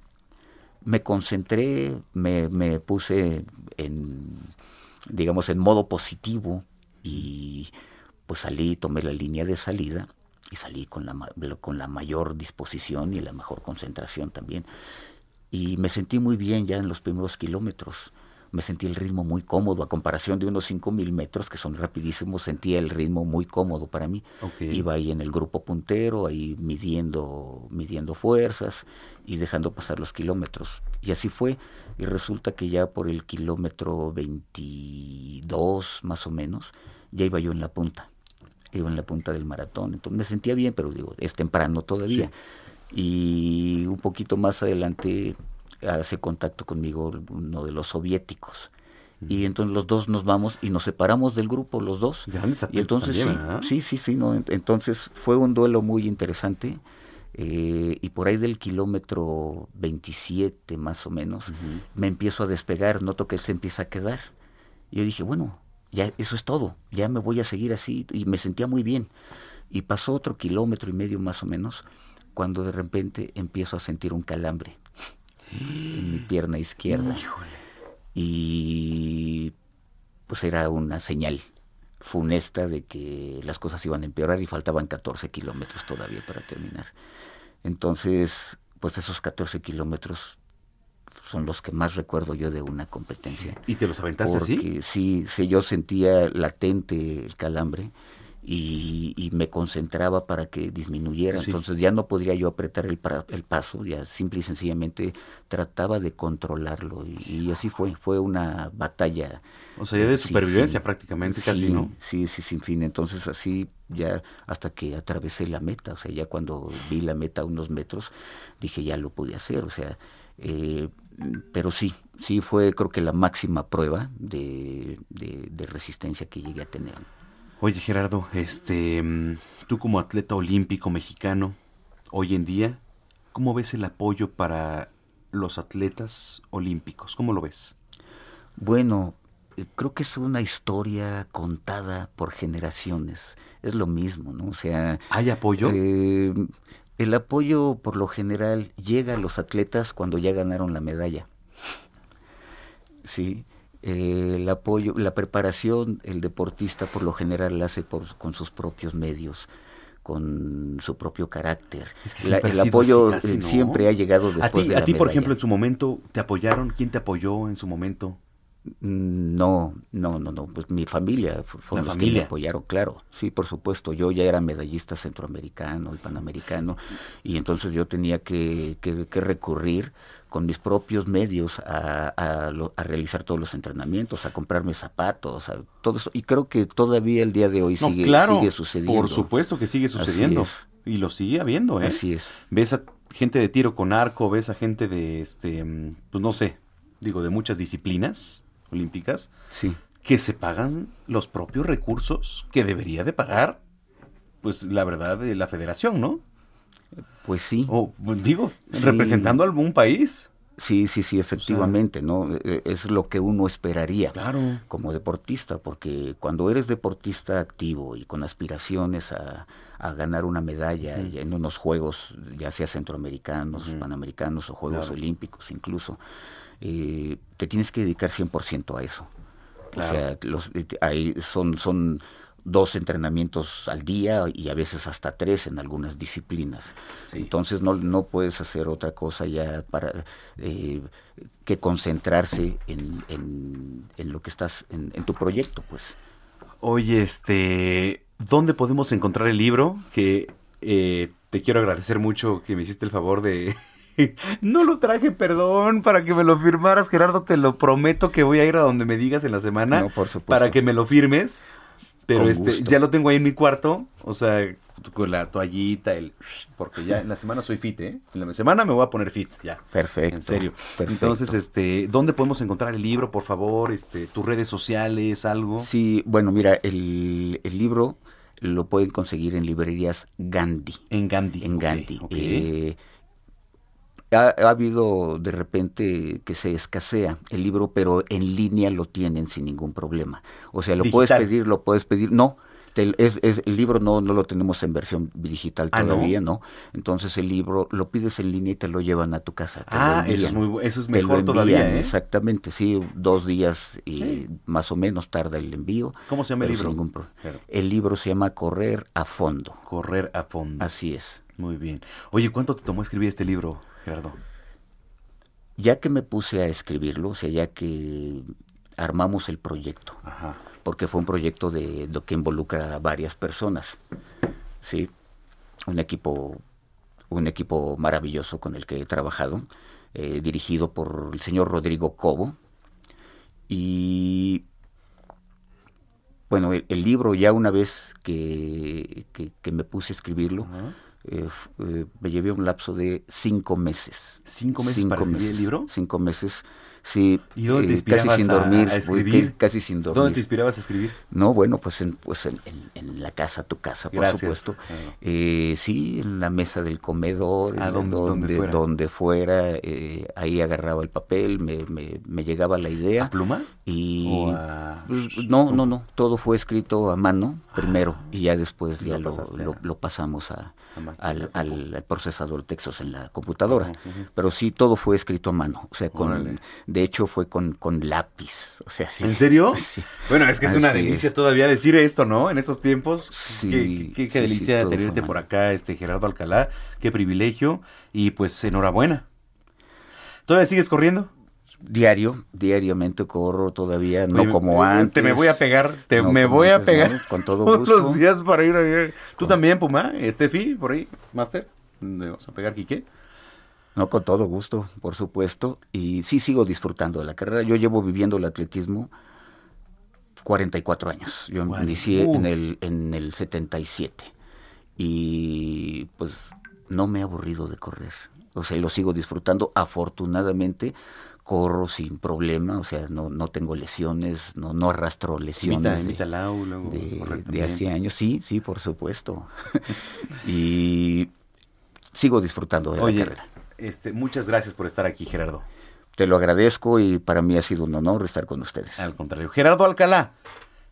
Speaker 16: Me concentré, me, me puse en, digamos, en modo positivo y pues salí, tomé la línea de salida y salí con la, con la mayor disposición y la mejor concentración también. Y me sentí muy bien ya en los primeros kilómetros. Me sentí el ritmo muy cómodo, a comparación de unos 5.000 metros que son rapidísimos, sentía el ritmo muy cómodo para mí. Iba ahí en el grupo puntero, ahí midiendo, midiendo fuerzas y dejando pasar los kilómetros. Y así fue. Y resulta que ya por el kilómetro 22 más o menos, ya iba yo en la punta. Iba en la punta del maratón. Entonces me sentía bien, pero digo, es temprano todavía. Y un poquito más adelante hace contacto conmigo uno de los soviéticos. Y entonces los dos nos vamos y nos separamos del grupo, los dos. Y entonces
Speaker 1: también,
Speaker 16: sí, sí, sí, sí, no, en- entonces fue un duelo muy interesante. eh, y por ahí del kilómetro 27 más o menos, me empiezo a despegar, noto que él se empieza a quedar. Y yo dije, bueno, ya eso es todo, ya me voy a seguir así. Y me sentía muy bien. Y pasó otro kilómetro y medio más o menos, cuando de repente empiezo a sentir un calambre en mi pierna izquierda. Y pues era una señal funesta de que las cosas iban a empeorar y faltaban 14 kilómetros todavía para terminar. Entonces, pues esos 14 kilómetros son los que más recuerdo yo de una competencia.
Speaker 1: ¿Y te los aventaste así?
Speaker 16: Sí, sí, yo sentía latente el calambre y, y me concentraba para que disminuyera.
Speaker 1: Sí.
Speaker 16: Entonces ya no podría yo apretar el, paso, ya simple y sencillamente trataba de controlarlo y, y así fue, fue una batalla.
Speaker 1: O sea, ya de
Speaker 16: sin
Speaker 1: supervivencia
Speaker 16: fin.
Speaker 1: prácticamente, casi,
Speaker 16: Sí,
Speaker 1: ¿no?
Speaker 16: Sí, sí, sin fin. Entonces así ya hasta que atravesé la meta, o sea, ya cuando vi la meta a unos metros, dije ya lo pude hacer, o sea, eh, pero sí, sí fue creo que la máxima prueba de, de- de resistencia que llegué a tener.
Speaker 1: Oye, Gerardo, este, mm, tú como atleta olímpico mexicano, hoy en día, ¿cómo ves el apoyo para los atletas olímpicos? ¿Cómo lo ves?
Speaker 16: Bueno, eh, creo que es una historia contada por generaciones. Es lo mismo, ¿no? O sea...
Speaker 1: ¿Hay apoyo?
Speaker 16: eh, el apoyo, por lo general, llega a los atletas cuando ya ganaron la medalla. Sí. Eh, el apoyo, la preparación, el deportista por lo general la hace por, con sus propios medios, con su propio carácter.
Speaker 1: Es que
Speaker 16: La- el apoyo
Speaker 1: así,
Speaker 16: eh,
Speaker 1: ¿no?
Speaker 16: siempre ha llegado
Speaker 1: A
Speaker 16: después
Speaker 1: ti,
Speaker 16: de
Speaker 1: a
Speaker 16: la
Speaker 1: ti por
Speaker 16: medalla.
Speaker 1: ejemplo, en su momento, ¿te apoyaron? ¿Quién te apoyó en su momento?
Speaker 16: Mm, No, no, no, no. Pues mi familia fu- fueron
Speaker 1: La
Speaker 16: los que
Speaker 1: familia.
Speaker 16: me apoyaron, claro. Sí, por supuesto. Yo ya era medallista centroamericano y panamericano y entonces yo tenía que, que- que recurrir con mis propios medios a, a realizar todos los entrenamientos, a comprarme zapatos, a todo eso. Y creo que todavía el día de hoy
Speaker 1: No,
Speaker 16: sigue,
Speaker 1: claro,
Speaker 16: sigue sucediendo.
Speaker 1: por supuesto que sigue sucediendo. Y lo sigue habiendo, ¿eh?
Speaker 16: Así es.
Speaker 1: Ves a gente de tiro con arco, ves a gente de, este, pues no sé, digo, de muchas disciplinas olímpicas,
Speaker 16: Sí.
Speaker 1: que se pagan los propios recursos que debería de pagar, pues la verdad, de la federación, ¿no?
Speaker 16: Pues sí.
Speaker 1: O, pues, digo,
Speaker 16: Sí.
Speaker 1: representando algún país.
Speaker 16: Sí, sí, sí, efectivamente, ¿no? Eh, Es lo que uno esperaría
Speaker 1: Claro.
Speaker 16: como deportista, porque cuando eres deportista activo y con aspiraciones a, a ganar una medalla en unos juegos, ya sea centroamericanos, panamericanos o Juegos
Speaker 1: Claro.
Speaker 16: Olímpicos incluso, eh, te tienes que dedicar 100% a eso.
Speaker 1: Claro.
Speaker 16: O sea, los, eh, hay- son, son dos entrenamientos al día y a veces hasta tres en algunas disciplinas. Entonces no, no puedes hacer otra cosa ya para eh, que concentrarse en, en, en lo que estás, en, en tu proyecto, pues.
Speaker 1: Oye, este, ¿dónde podemos encontrar el libro? Que eh, te quiero agradecer mucho que me hiciste el favor de... (laughs) no lo traje, perdón, para que me lo firmaras, Gerardo, te lo prometo que voy a ir a donde me digas en la semana.
Speaker 16: No, por supuesto.
Speaker 1: Para que me lo firmes. Pero
Speaker 16: Con
Speaker 1: este,
Speaker 16: gusto.
Speaker 1: ya lo tengo ahí en mi cuarto, o sea, con la toallita, el... Porque ya en la semana soy fit, ¿eh? En la semana me voy a poner fit, ya.
Speaker 16: Perfecto.
Speaker 1: En serio.
Speaker 16: perfecto.
Speaker 1: Entonces, este, ¿dónde podemos encontrar el libro, por favor? Este, tus redes sociales, algo.
Speaker 16: Sí, bueno, mira, el, el libro lo pueden conseguir en librerías Gandhi.
Speaker 1: En Gandhi.
Speaker 16: En Gandhi.
Speaker 1: ok.
Speaker 16: Eh, ha, ha habido de repente que se escasea el libro, pero en línea lo tienen sin ningún problema. O sea, lo puedes pedir, lo puedes pedir. No, te- es, es- el libro no, no lo tenemos en versión digital
Speaker 1: Ah, ¿no?
Speaker 16: todavía, ¿no? Entonces el libro lo pides en línea y te lo llevan a tu casa.
Speaker 1: Ah, eso es muy eso es mejor todavía, ¿eh?
Speaker 16: Exactamente, sí, dos días y
Speaker 1: Sí.
Speaker 16: más o menos tarda el envío.
Speaker 1: ¿Cómo se llama el libro?
Speaker 16: ningún pro-
Speaker 1: Claro.
Speaker 16: El libro se llama Correr a fondo.
Speaker 1: Correr a fondo.
Speaker 16: Así es.
Speaker 1: Muy bien. Oye, ¿cuánto te tomó escribir este libro, Gerardo?
Speaker 16: Ya que me puse a escribirlo, o sea, ya que armamos el proyecto,
Speaker 1: Ajá.
Speaker 16: porque fue un proyecto de lo que involucra a varias personas, sí, un equipo, un equipo maravilloso con el que he trabajado, eh, dirigido por el señor Rodrigo Cobo, y bueno, el, el libro ya una vez que, que- que me puse a escribirlo, eh, me llevé un lapso de cinco meses.
Speaker 1: ¿Cinco meses para el libro?
Speaker 16: Cinco meses, sí.
Speaker 1: ¿Y dónde te
Speaker 16: eh,
Speaker 1: inspirabas
Speaker 16: casi sin
Speaker 1: a-
Speaker 16: dormir.
Speaker 1: a escribir?
Speaker 16: casi sin dormir.
Speaker 1: ¿Dónde te inspirabas a escribir?
Speaker 16: No, bueno, pues en, pues en, en- en la casa, tu casa, por
Speaker 1: Gracias.
Speaker 16: supuesto. Eh, sí, en la mesa del comedor,
Speaker 1: Ah, donde-
Speaker 16: donde,
Speaker 1: fuera.
Speaker 16: donde fuera, eh, ahí agarraba el papel, me, me, me llegaba la idea.
Speaker 1: ¿A pluma?
Speaker 16: Y
Speaker 1: ¿O a-
Speaker 16: pues, no, no, no, todo fue escrito a mano primero y ya después ya
Speaker 1: lo
Speaker 16: lo,
Speaker 1: pasaste
Speaker 16: lo,
Speaker 1: a-
Speaker 16: lo pasamos a, al, al- al procesador de textos en la computadora. Pero sí, todo fue escrito a mano, o sea, con,
Speaker 1: Órale.
Speaker 16: De hecho fue con, con lápiz, o sea, sí.
Speaker 1: ¿En serio? (laughs)
Speaker 16: Sí.
Speaker 1: Bueno, es que es una delicia
Speaker 16: es.
Speaker 1: todavía decir esto, ¿no? En esos tiempos.
Speaker 16: Sí,
Speaker 1: qué qué- delicia tenerte por acá, este Gerardo Alcalá. Qué privilegio. Y pues enhorabuena. ¿Todavía sigues corriendo?
Speaker 16: diario, diariamente corro todavía, no
Speaker 1: Oye,
Speaker 16: como
Speaker 1: eh,
Speaker 16: antes.
Speaker 1: Te me voy a pegar, te
Speaker 16: no
Speaker 1: me voy a pegar.
Speaker 16: ¿no? Con todo (laughs)
Speaker 1: todos
Speaker 16: gusto.
Speaker 1: los días para ir a... Tú también, Puma, Estefi, por ahí, Master. ¿Dónde vamos a pegar, Quique?
Speaker 16: No, con todo gusto, por supuesto. Y sí sigo disfrutando de la carrera. Yo llevo viviendo el atletismo 44 años. Yo
Speaker 1: Bueno,
Speaker 16: inicié
Speaker 1: uh.
Speaker 16: en, el, en el 77. Y pues no me he aburrido de correr. O sea, lo sigo disfrutando. Afortunadamente corro sin problema. O sea, no, no tengo lesiones, no, no arrastro lesiones. de-
Speaker 1: imita a Lau, luego
Speaker 16: de, de hace años. Sí, sí, por supuesto. (laughs) y sigo disfrutando de la carrera.
Speaker 1: Este, muchas gracias por estar aquí, Gerardo.
Speaker 16: Te lo agradezco y para mí ha sido un honor estar con ustedes.
Speaker 1: Al contrario, Gerardo Alcalá,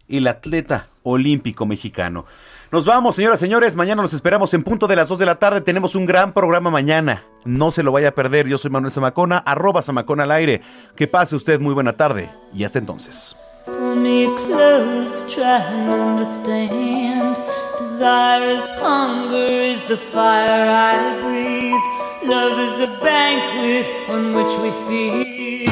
Speaker 1: el atleta olímpico mexicano. Nos vamos, señoras y señores. Mañana nos esperamos en punto de las 2 de la tarde. Tenemos un gran programa mañana. No se lo vaya a perder. Yo soy Manuel Zamacona, arroba Zamacona al aire. Que pase usted muy buena tarde y hasta entonces.
Speaker 18: Pull me close, try and understand. Desire is hunger, is the fire I breathe. Love is a banquet on which we feed.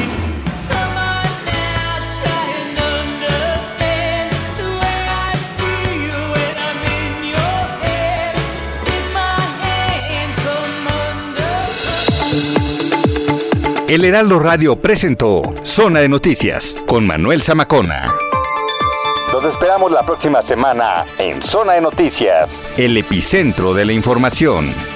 Speaker 11: El Heraldo Radio presentó Zona de Noticias con Manuel Zamacona. Los esperamos la próxima semana en Zona de Noticias, el epicentro de la información.